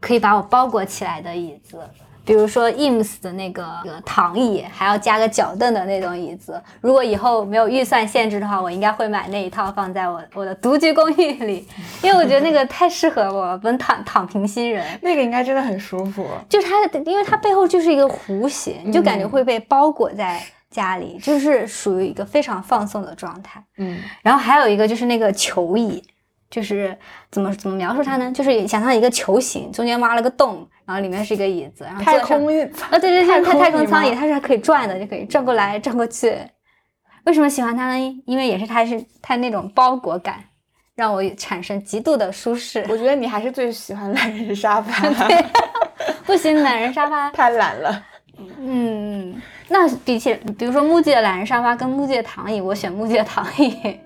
可以把我包裹起来的椅子。比如说 IMS 的那个那个躺椅，还要加个脚凳的那种椅子。如果以后没有预算限制的话，我应该会买那一套放在我我的独居公寓里，因为我觉得那个太适合我能躺躺平新人。那个应该真的很舒服。就是它的，因为它背后就是一个弧形，你就感觉会被包裹在家里，就是属于一个非常放松的状态。嗯，然后还有一个就是那个球椅，就是怎么怎么描述它呢？就是想象一个球形，中间挖了个洞，然后里面是一个椅子，然后太空椅，啊，对对对，它太空舱椅吗它是可以转的，就可以转过来转过去。为什么喜欢它呢？因为也是它是它那种包裹感，让我产生极度的舒适。我觉得你还是最喜欢懒人沙发，不行，懒人沙发，太懒了。嗯，那比起比如说木吉的懒人沙发跟木吉的躺椅，我选木吉的躺椅。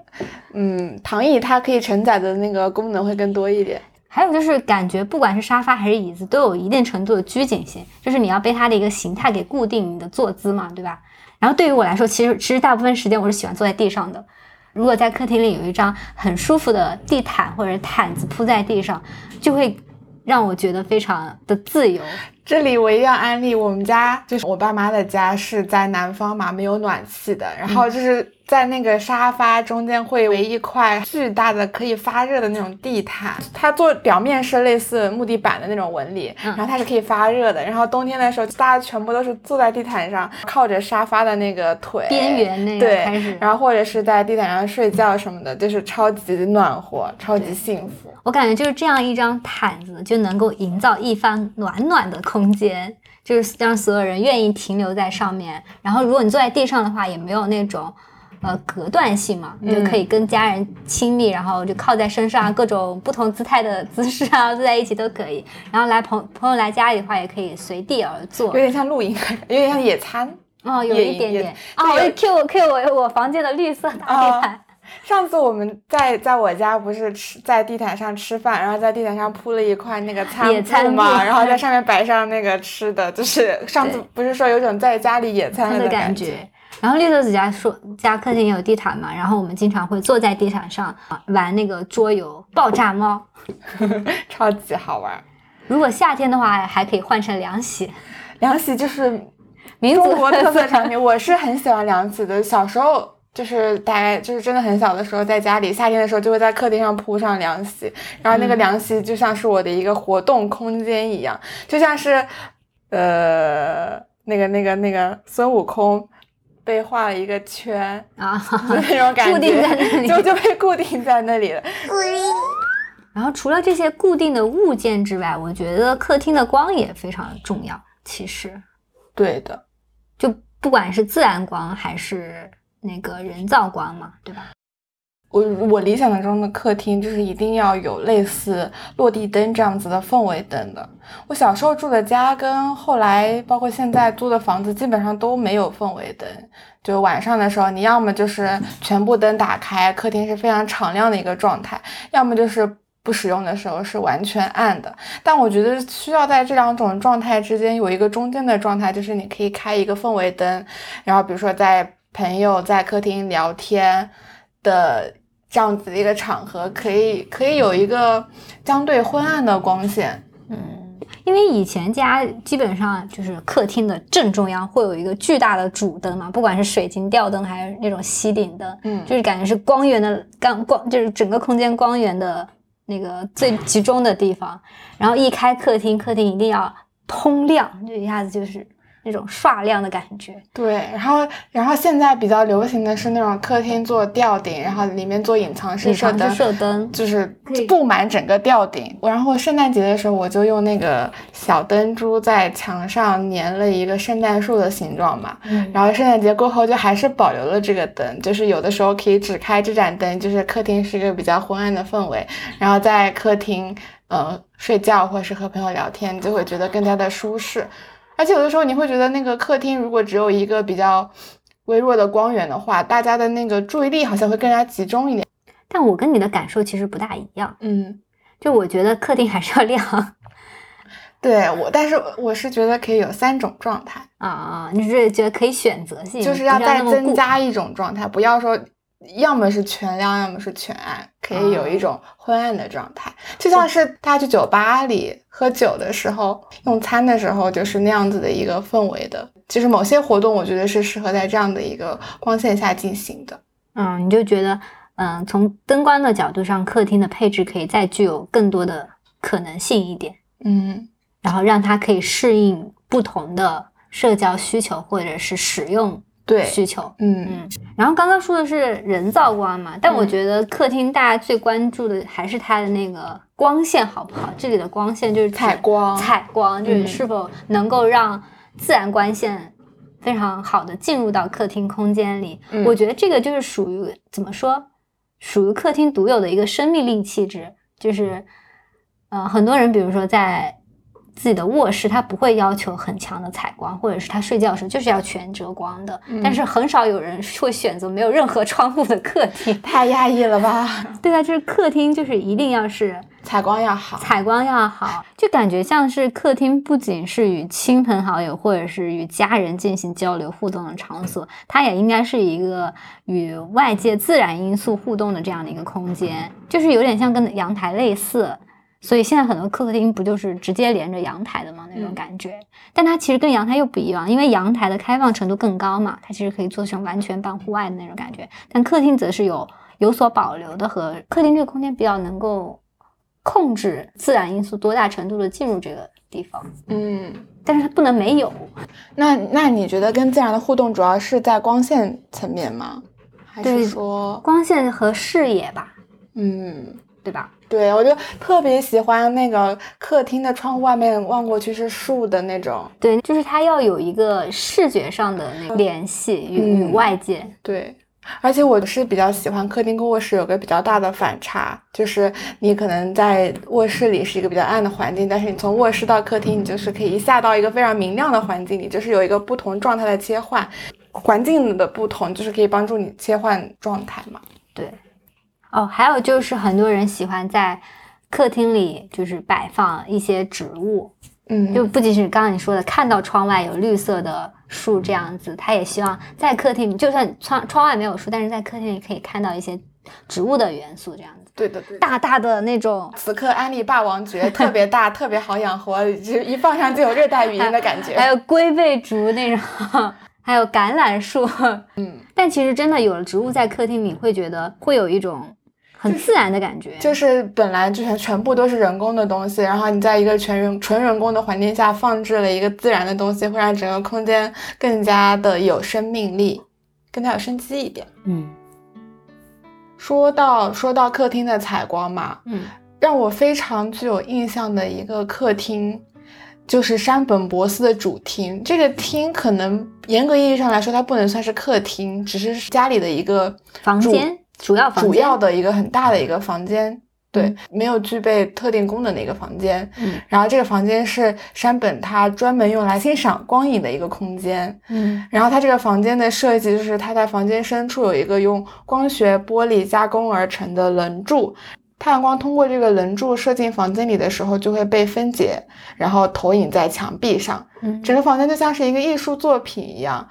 嗯，躺椅它可以承载的那个功能会更多一点。还有就是感觉，不管是沙发还是椅子，都有一定程度的拘谨性，就是你要被它的一个形态给固定你的坐姿嘛，对吧？然后对于我来说，其实其实大部分时间我是喜欢坐在地上的。如果在客厅里有一张很舒服的地毯或者毯子铺在地上，就会让我觉得非常的自由。这里我一定要安利，我们家就是我爸妈的家是在南方嘛，没有暖气的，然后就是在那个沙发中间会围一块巨大的可以发热的那种地毯，它做表面是类似木地板的那种纹理，嗯然后它是可以发热的，然后冬天的时候大家全部都是坐在地毯上，靠着沙发的那个腿边缘那个对开始，然后或者是在地毯上睡觉什么的，就是超级暖和，超级幸福。我感觉就是这样一张毯子就能够营造一番暖暖的空间，就是让所有人愿意停留在上面。然后如果你坐在地上的话，也没有那种呃隔断性嘛，你就可以跟家人亲密，然后就靠在身上，各种不同姿态的姿势啊，坐在一起都可以。然后来朋朋友来家里的话，也可以随地而坐有。点像露营，有点像野餐。哦，有一点点对哦，我有 Q 我 Q 我我房间的绿色大地毯。上次我们在在我家不是吃在地毯上吃饭，然后在地毯上铺了一块那个餐野餐布嘛，然后在上面摆上那个吃的，就是上次不是说有种在家里野餐的感感觉。然后绿豆子家说家客厅也有地毯嘛，然后我们经常会坐在地毯上啊玩那个桌游爆炸猫。超级好玩。如果夏天的话，还可以换成凉席，凉席就是 民族中国特色产品，我是很喜欢凉席的。小时候就是大概就是真的很小的时候，在家里夏天的时候就会在客厅上铺上凉席，然后那个嗯凉席就像是我的一个活动空间一样，就像是呃那个那个那个孙悟空被画了一个圈啊，就那种感觉，固定在那里 就就被固定在那里了。然后除了这些固定的物件之外，我觉得客厅的光也非常重要。其实，对的，就不管是自然光还是那个人造光嘛，对吧？我我理想中的客厅就是一定要有类似落地灯这样子的氛围灯的。我小时候住的家跟后来包括现在租的房子基本上都没有氛围灯，就晚上的时候你要么就是全部灯打开，客厅是非常敞亮的一个状态，要么就是不使用的时候是完全暗的。但我觉得需要在这两种状态之间有一个中间的状态，就是你可以开一个氛围灯，然后比如说在朋友在客厅聊天的。这样子的一个场合，可以可以有一个相对昏暗的光线。嗯，因为以前家基本上就是客厅的正中央会有一个巨大的主灯嘛，不管是水晶吊灯还是那种吸顶灯，嗯，就是感觉是光源的光光，就是整个空间光源的那个最集中的地方。然后一开客厅，客厅一定要通亮，就一下子就是。那种刷亮的感觉，对，然后然后现在比较流行的是那种客厅做吊顶，然后里面做隐藏式射灯，射灯就是布满整个吊顶。然后圣诞节的时候，我就用那个小灯珠在墙上粘了一个圣诞树的形状嘛。嗯。然后圣诞节过后就还是保留了这个灯，就是有的时候可以只开这盏灯，就是客厅是一个比较昏暗的氛围，然后在客厅呃睡觉或者是和朋友聊天，就会觉得更加的舒适。而且有的时候你会觉得那个客厅如果只有一个比较微弱的光源的话，大家的那个注意力好像会更加集中一点。但我跟你的感受其实不大一样，嗯，就我觉得客厅还是要亮。对我，但是我是觉得可以有三种状态啊啊，你是觉得可以选择性，就是要再增加一种状态，不要说。要么是全亮，要么是全暗，可以有一种昏暗的状态，就像是大家去酒吧里喝酒的时候，用餐的时候就是那样子的一个氛围的。其实某些活动，我觉得是适合在这样的一个光线下进行的。嗯，你就觉得，嗯，从灯光的角度上，客厅的配置可以再具有更多的可能性一点。嗯，然后让它可以适应不同的社交需求或者是使用。对。需求，嗯。嗯，然后刚刚说的是人造光嘛，但我觉得客厅大家最关注的还是它的那个光线好不好。这里的光线就是采光，采光就是是否能够让自然光线非常好的进入到客厅空间里。我觉得这个就是属于怎么说，属于客厅独有的一个生命力气质，就是，呃，很多人比如说在。自己的卧室，他不会要求很强的采光，或者是他睡觉的时候就是要全遮光的。但是很少有人会选择没有任何窗户的客厅，太压抑了吧？对啊，就是客厅就是一定要是采光要好，采光要好，就感觉像是客厅不仅是与亲朋好友或者是与家人进行交流互动的场所，它也应该是一个与外界自然因素互动的这样的一个空间，就是有点像跟阳台类似。所以现在很多客厅不就是直接连着阳台的吗？那种感觉，但它其实跟阳台又不一样，因为阳台的开放程度更高嘛，它其实可以做成完全半户外的那种感觉。但客厅则是有有所保留的，和客厅这个空间比较能够控制自然因素多大程度的进入这个地方。嗯，但是它不能没有。那那你觉得跟自然的互动主要是在光线层面吗？还是说光线和视野吧？嗯，对吧？对，我就特别喜欢那个客厅的窗户外面望过去是树的那种。对，就是它要有一个视觉上的那个联系与与外界。对，而且我是比较喜欢客厅跟卧室有个比较大的反差，就是你可能在卧室里是一个比较暗的环境，但是你从卧室到客厅，你就是可以一下到一个非常明亮的环境里，就是有一个不同状态的切换，环境的不同就是可以帮助你切换状态嘛。对。哦，还有就是很多人喜欢在客厅里就是摆放一些植物，嗯，就不仅是刚刚你说的看到窗外有绿色的树这样子，他也希望在客厅里，就算窗窗外没有树，但是在客厅里可以看到一些植物的元素这样子。对的，对，大大的那种。此刻安利霸王蕨特别大，特别好养活，就一放上就有热带雨林的感觉。还有龟背竹那种，还有橄榄树，嗯，但其实真的有了植物在客厅里，会觉得会有一种。很自然的感觉。就是本来就全全部都是人工的东西，然后你在一个全人纯人工的环境下放置了一个自然的东西，会让整个空间更加的有生命力，更加有生机一点。嗯说到说到客厅的采光嘛，嗯，让我非常具有印象的一个客厅，就是山本博司的主厅。这个厅可能严格意义上来说，它不能算是客厅，只是家里的一个房间主要房间主要的一个很大的一个房间。对，没有具备特定功能的一个房间。嗯然后这个房间是山本他专门用来欣赏光影的一个空间。嗯然后他这个房间的设计就是他在房间深处有一个用光学玻璃加工而成的棱柱，太阳光通过这个棱柱射进房间里的时候就会被分解，然后投影在墙壁上，嗯整个房间就像是一个艺术作品一样。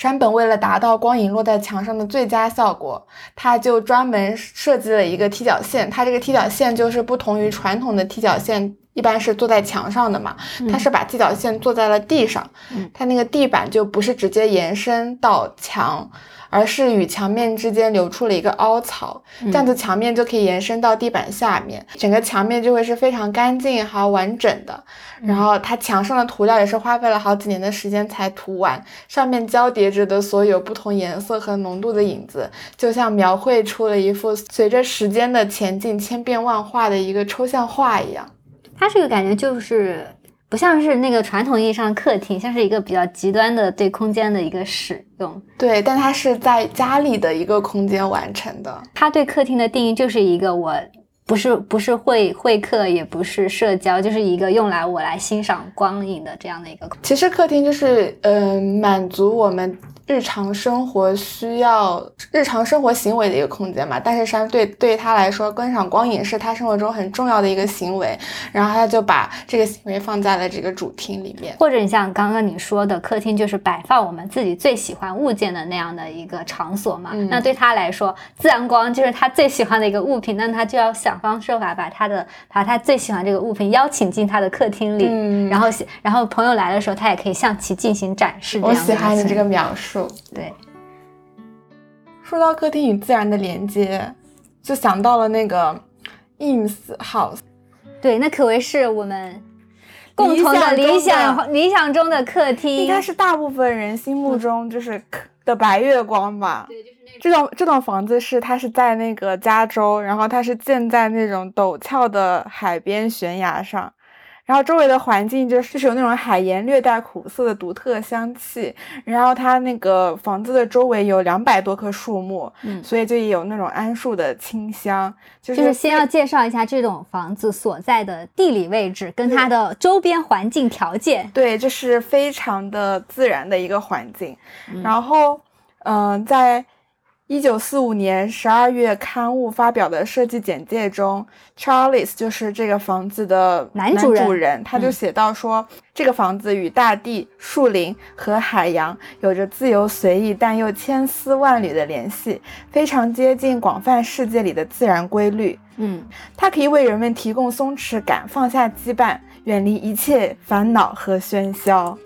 山本为了达到光影落在墙上的最佳效果，他就专门设计了一个踢脚线。它这个踢脚线就是不同于传统的踢脚线，一般是坐在墙上的嘛，他是把踢脚线坐在了地上。嗯它那个地板就不是直接延伸到墙，而是与墙面之间留出了一个凹槽，这样子墙面就可以延伸到地板下面，整个墙面就会是非常干净还有完整的。然后它墙上的涂料也是花费了好几年的时间才涂完，上面交叠着的所有不同颜色和浓度的影子，就像描绘出了一幅随着时间的前进千变万化的一个抽象画一样。它这个感觉就是不像是那个传统意义上的客厅，像是一个比较极端的对空间的一个使用。对，但它是在家里的一个空间完成的。它对客厅的定义就是一个我不是不是会会客，也不是社交，就是一个用来我来欣赏光影的这样的一个。其实客厅就是，嗯、满足我们日常生活需要、日常生活行为的一个空间嘛。但是山对对他来说，观赏光影是他生活中很重要的一个行为，然后他就把这个行为放在了这个主厅里面。或者你像刚刚你说的，客厅就是摆放我们自己最喜欢物件的那样的一个场所嘛。嗯那对他来说，自然光就是他最喜欢的一个物品，那他就要想方设法把他的把他最喜欢这个物品邀请进他的客厅里，嗯然后然后朋友来的时候，他也可以向其进行展示。我喜欢你这个描述。对，说到客厅与自然的连接，就想到了那个 ins house。对，那可谓是我们共同的理理想理想中的客厅。应该是大部分人心目中就是可的白月光吧。这栋这栋房子是它是在那个加州，然后它是建在那种陡峭的海边悬崖上，然后周围的环境就是就是有那种海盐略带苦涩的独特香气，然后它那个房子的周围有两百多棵树木，嗯所以就有那种桉树的清香，就就是先要介绍一下这种房子所在的地理位置跟它的周边环境条件。对，这是非常的自然的一个环境。嗯然后，嗯、在一九四五年十二月刊物发表的设计简介中，Charles 就是这个房子的男主人人，他就嗯写到说，这个房子与大地、树林和海洋有着自由随意但又千丝万缕的联系，非常接近广泛世界里的自然规律。嗯，它可以为人们提供松弛感，放下羁绊，远离一切烦恼和喧嚣。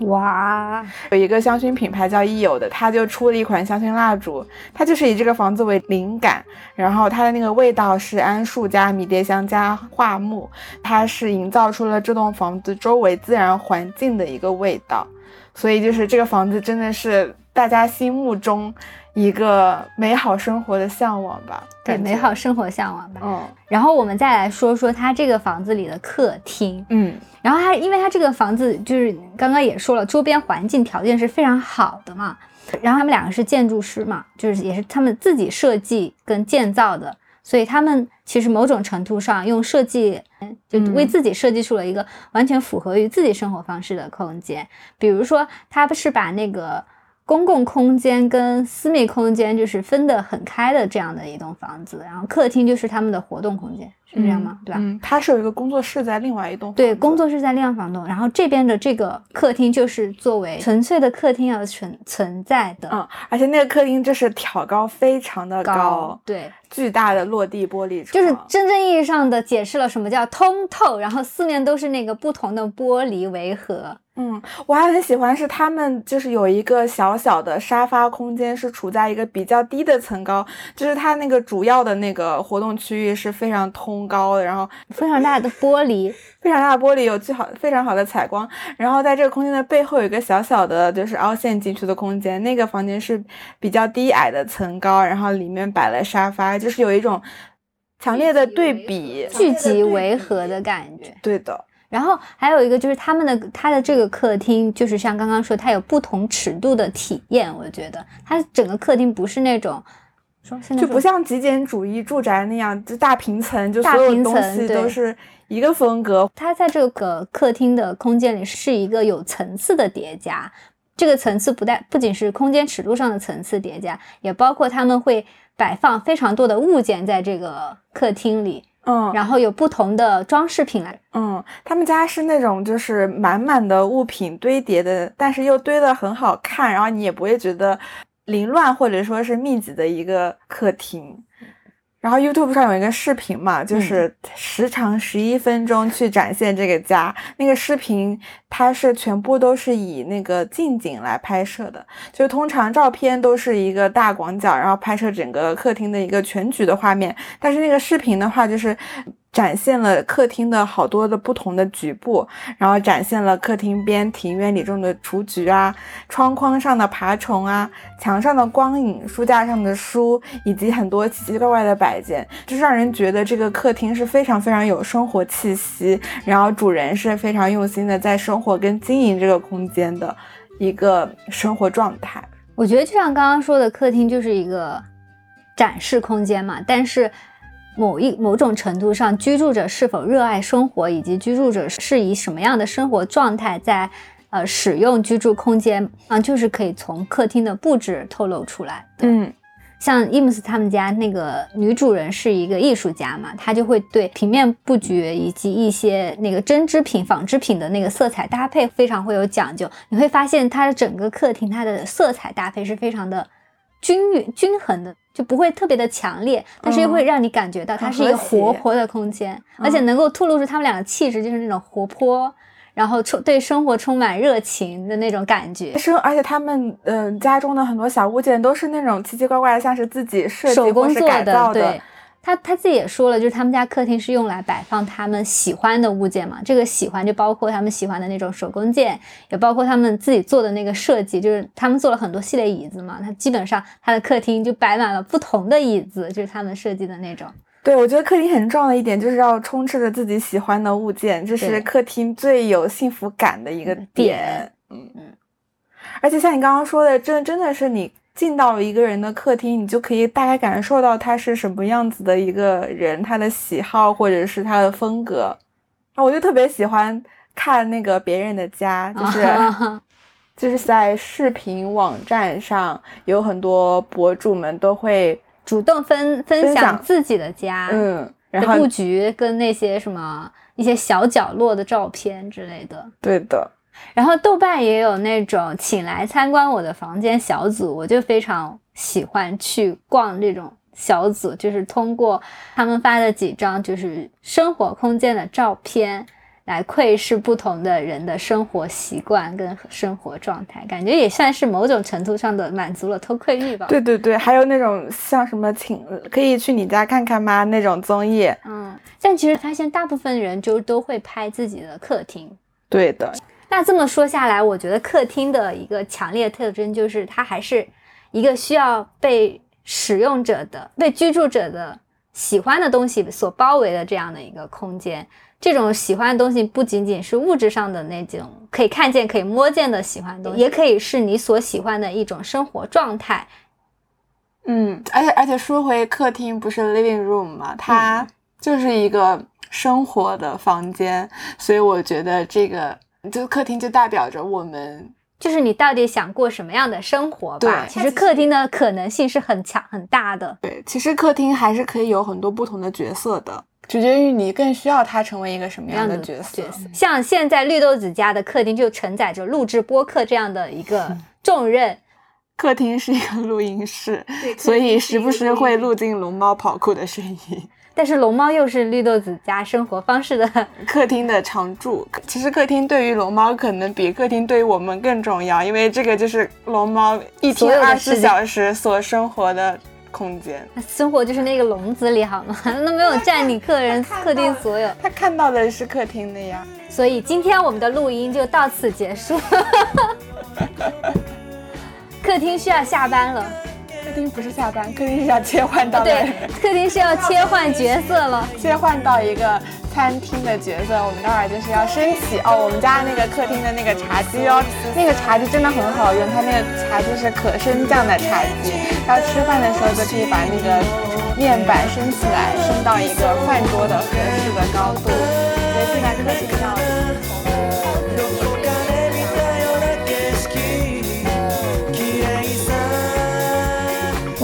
哇，有一个香薰品牌叫益友的，他就出了一款香薰蜡烛，它就是以这个房子为灵感，然后它的那个味道是桉树加迷迭香加桦木，它是营造出了这栋房子周围自然环境的一个味道，所以就是这个房子真的是大家心目中一个美好生活的向往吧，对，美好，生活向往吧。嗯然后我们再来说说它这个房子里的客厅。嗯然后它，因为它这个房子就是刚刚也说了，周边环境条件是非常好的嘛。然后他们两个是建筑师嘛，就是也是他们自己设计跟建造的，所以他们其实某种程度上用设计就为自己设计出了一个完全符合于自己生活方式的空间。比如说，他是把那个公共空间跟私密空间就是分得很开的这样的一栋房子，然后客厅就是他们的活动空间，是这样吗？对吧？嗯，它是有一个工作室在另外一栋。对，工作室在另外房东，然后这边的这个客厅就是作为纯粹的客厅而存存在的。嗯，而且那个客厅就是挑高非常的高，对，巨大的落地玻璃窗，就是真正意义上的解释了什么叫通透，然后四面都是那个不同的玻璃围合。嗯，我还很喜欢是他们就是有一个小小的沙发空间，是处在一个比较低的层高，就是它那个主要的那个活动区域是非常通高的，然后非常大的玻璃，非常大的玻璃有最好非常好的采光，然后在这个空间的背后有一个小小的就是凹陷进去的空间，那个房间是比较低矮的层高，然后里面摆了沙发，就是有一种强烈的对比，聚集违和的感觉。对的。然后还有一个就是他们的他的这个客厅，就是像刚刚说，它有不同尺度的体验。我觉得它整个客厅不是那种说就不像极简主义住宅那样，就大平层，就所有东西都是一个风格。它在这个客厅的空间里是一个有层次的叠加，这个层次不但不仅是空间尺度上的层次叠加，也包括他们会摆放非常多的物件在这个客厅里。嗯，然后有不同的装饰品来。嗯，他们家是那种就是满满的物品堆叠的，但是又堆得很好看，然后你也不会觉得凌乱或者说是密集的一个客厅。然后 YouTube 上有一个视频嘛，就是时长十一分钟去展现这个家。那个视频它是全部都是以那个近景来拍摄的，就通常照片都是一个大广角，然后拍摄整个客厅的一个全局的画面。但是那个视频的话，就是。展现了客厅的好多的不同的局部，然后展现了客厅边庭院里种的雏菊啊，窗框上的爬虫啊，墙上的光影，书架上的书，以及很多奇奇怪怪的摆件，就是让人觉得这个客厅是非常非常有生活气息，然后主人是非常用心的在生活跟经营这个空间的一个生活状态。我觉得就像刚刚说的，客厅就是一个展示空间嘛，但是。某一某种程度上，居住者是否热爱生活，以及居住者是以什么样的生活状态在呃使用居住空间啊，就是可以从客厅的布置透露出来。嗯，像伊姆斯他们家那个女主人是一个艺术家嘛，她就会对平面布局以及一些那个针织品、纺织品的那个色彩搭配非常会有讲究。你会发现，它的整个客厅它的色彩搭配是非常的均匀、均衡的。就不会特别的强烈，但是又会让你感觉到它是一个活泼的空间，而且能够透露出他们俩的气质，就是那种活泼，然后充对生活充满热情的那种感觉。是，而且他们嗯家中的很多小物件都是那种奇奇怪怪的，像是自己设计或是改造的。他他自己也说了，就是他们家客厅是用来摆放他们喜欢的物件嘛。这个喜欢就包括他们喜欢的那种手工件，也包括他们自己做的那个设计，就是他们做了很多系列椅子嘛。他基本上他的客厅就摆满了不同的椅子，就是他们设计的那种。对，我觉得客厅很重要的一点就是要充斥着自己喜欢的物件，这是客厅最有幸福感的一个点。嗯嗯，而且像你刚刚说的，真真的是你。进到一个人的客厅，你就可以大概感受到他是什么样子的一个人，他的喜好或者是他的风格。啊，我就特别喜欢看那个别人的家，就是 就是在视频网站上，有很多博主们都会主动分分享自己的家，嗯，然后布局跟那些什么一些小角落的照片之类的。对的。然后豆瓣也有那种请来参观我的房间小组，我就非常喜欢去逛这种小组，就是通过他们发的几张就是生活空间的照片来窥视不同的人的生活习惯跟生活状态，感觉也算是某种程度上的满足了偷窥欲吧。对对对，还有那种像什么请可以去你家看看吗那种综艺，嗯，但其实发现大部分人就都会拍自己的客厅。对的。那这么说下来，我觉得客厅的一个强烈特征就是，它还是一个需要被使用者的、被居住者的喜欢的东西所包围的这样的一个空间。这种喜欢的东西不仅仅是物质上的那种可以看见、可以摸见的喜欢的东西，也可以是你所喜欢的一种生活状态。嗯，而且而且说回客厅，不是 living room 嘛？它就是一个生活的房间，所以我觉得这个。就客厅就代表着我们，就是你到底想过什么样的生活吧？其实客厅的可能性是很强很大的。对，其实客厅还是可以有很多不同的角色的。取决于你更需要它成为一个什么样的角色。像现在绿豆子家的客厅就承载着录制播客这样的一个 重任。客厅是一个录音室，所以时不时会录进龙猫跑酷的声音。但是龙猫又是绿豆子家生活方式的 客厅的常驻。其实客厅对于龙猫可能比客厅对于我们更重要，因为这个就是龙猫一天二十四小时所生活的空间。生活就是那个笼子里好吗？那没有占你客人客厅所有。他看到的是客厅的呀。所以今天我们的录音就到此结束。客厅需要下班了，客厅不是下班，客厅是要切换到对，客厅是要切换角色了，切换到一个餐厅的角色。我们待会儿就是要升起哦，我们家那个客厅的那个茶几哦，那个茶几真的很好用，它那个茶几是可升降的茶几，然后吃饭的时候就可以把那个面板升起来，升到一个饭桌的合适的高度。所以现在客厅要。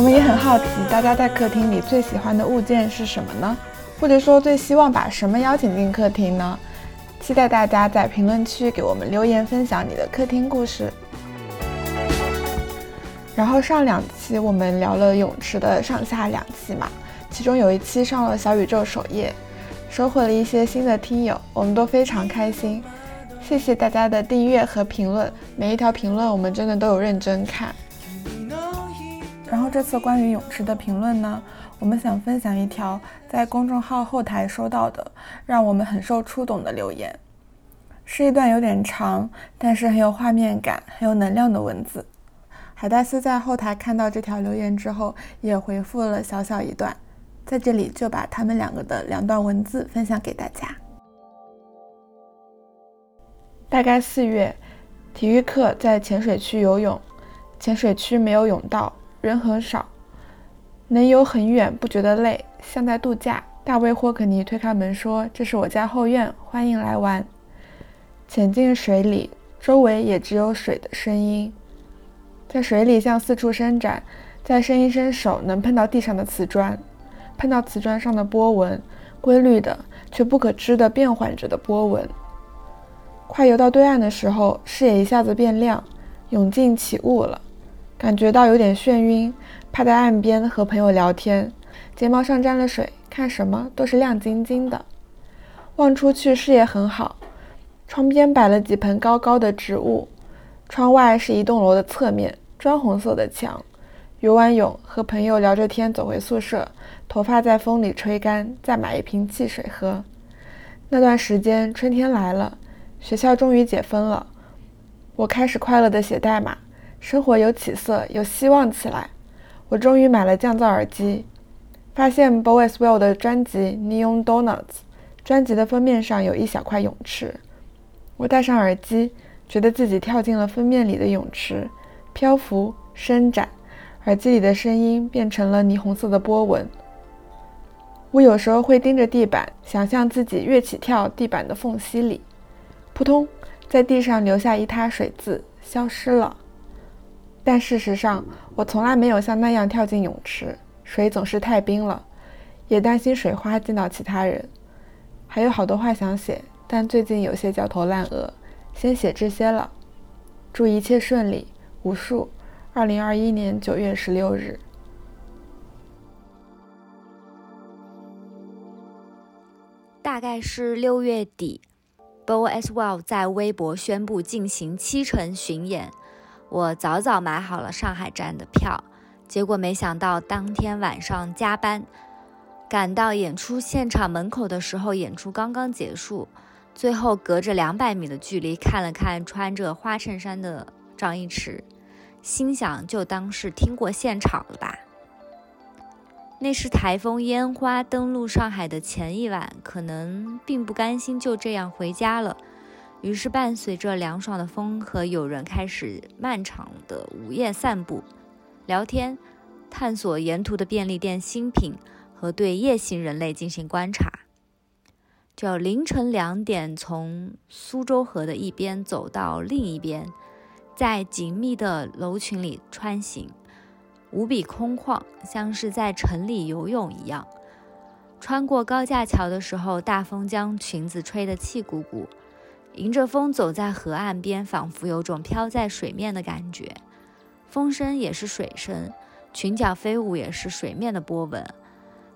们也很好奇，大家在客厅里最喜欢的物件是什么呢？或者说最希望把什么邀请进客厅呢？期待大家在评论区给我们留言，分享你的客厅故事。然后上两期我们聊了泳池的上下两期嘛，其中有一期上了小宇宙首页，收获了一些新的听友，我们都非常开心。谢谢大家的订阅和评论，每一条评论我们真的都有认真看。然后这次关于泳池的评论呢，我们想分享一条在公众号后台收到的，让我们很受触动的留言，是一段有点长，但是很有画面感、很有能量的文字。海带丝在后台看到这条留言之后，也回复了小小一段，在这里就把他们两个的两段文字分享给大家。大概四月，体育课在浅水区游泳，浅水区没有泳道。人很少，能游很远不觉得累，像在度假。大卫霍克尼推开门说：“这是我家后院，欢迎来玩。”潜进水里，周围也只有水的声音，在水里向四处伸展，再伸一伸手，能碰到地上的瓷砖，碰到瓷砖上的波纹，规律的却不可知的变换着的波纹。快游到对岸的时候，视野一下子变亮，涌进起雾了。感觉到有点眩晕，趴在岸边和朋友聊天，睫毛上沾了水，看什么都是亮晶晶的。望出去视野很好，窗边摆了几盆高高的植物，窗外是一栋楼的侧面，砖红色的墙。游完泳和朋友聊着天，走回宿舍，头发在风里吹干，再买一瓶汽水喝。那段时间春天来了，学校终于解封了，我开始快乐的写代码。生活有起色，有希望起来。我终于买了降噪耳机，发现 Boweswell 的专辑《Neon Donuts》，专辑的封面上有一小块泳池。我戴上耳机，觉得自己跳进了封面里的泳池，漂浮伸展，耳机里的声音变成了霓虹色的波纹。我有时候会盯着地板，想象自己跃起跳地板的缝隙里，扑通，在地上留下一滩水渍，消失了。但事实上，我从来没有像那样跳进泳池，水总是太冰了，也担心水花溅到其他人。还有好多话想写，但最近有些焦头烂额，先写这些了。祝一切顺利，无数。二零二一年九月十六日，大概是六月底，Bo as well 在微博宣布进行七城巡演。我早早买好了上海站的票，结果没想到当天晚上加班，赶到演出现场门口的时候，演出刚刚结束。最后隔着两百米的距离看了看穿着花衬衫的张一驰，心想就当是听过现场了吧。那是台风烟花登陆上海的前一晚，可能并不甘心就这样回家了。于是，伴随着凉爽的风和友人开始漫长的午夜散步、聊天、探索沿途的便利店新品和对夜行人类进行观察。就凌晨两点，从苏州河的一边走到另一边，在紧密的楼群里穿行，无比空旷，像是在城里游泳一样。穿过高架桥的时候，大风将裙子吹得气鼓鼓，迎着风走在河岸边，仿佛有种飘在水面的感觉。风声也是水声，裙角飞舞也是水面的波纹。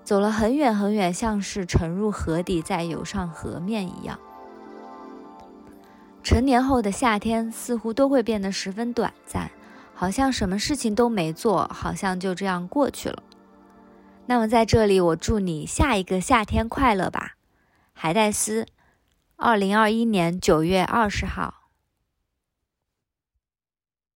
走了很远很远，像是沉入河底再游上河面一样。成年后的夏天似乎都会变得十分短暂，好像什么事情都没做，好像就这样过去了。那么在这里，我祝你下一个夏天快乐吧，海带丝，二零二一年九月二十号。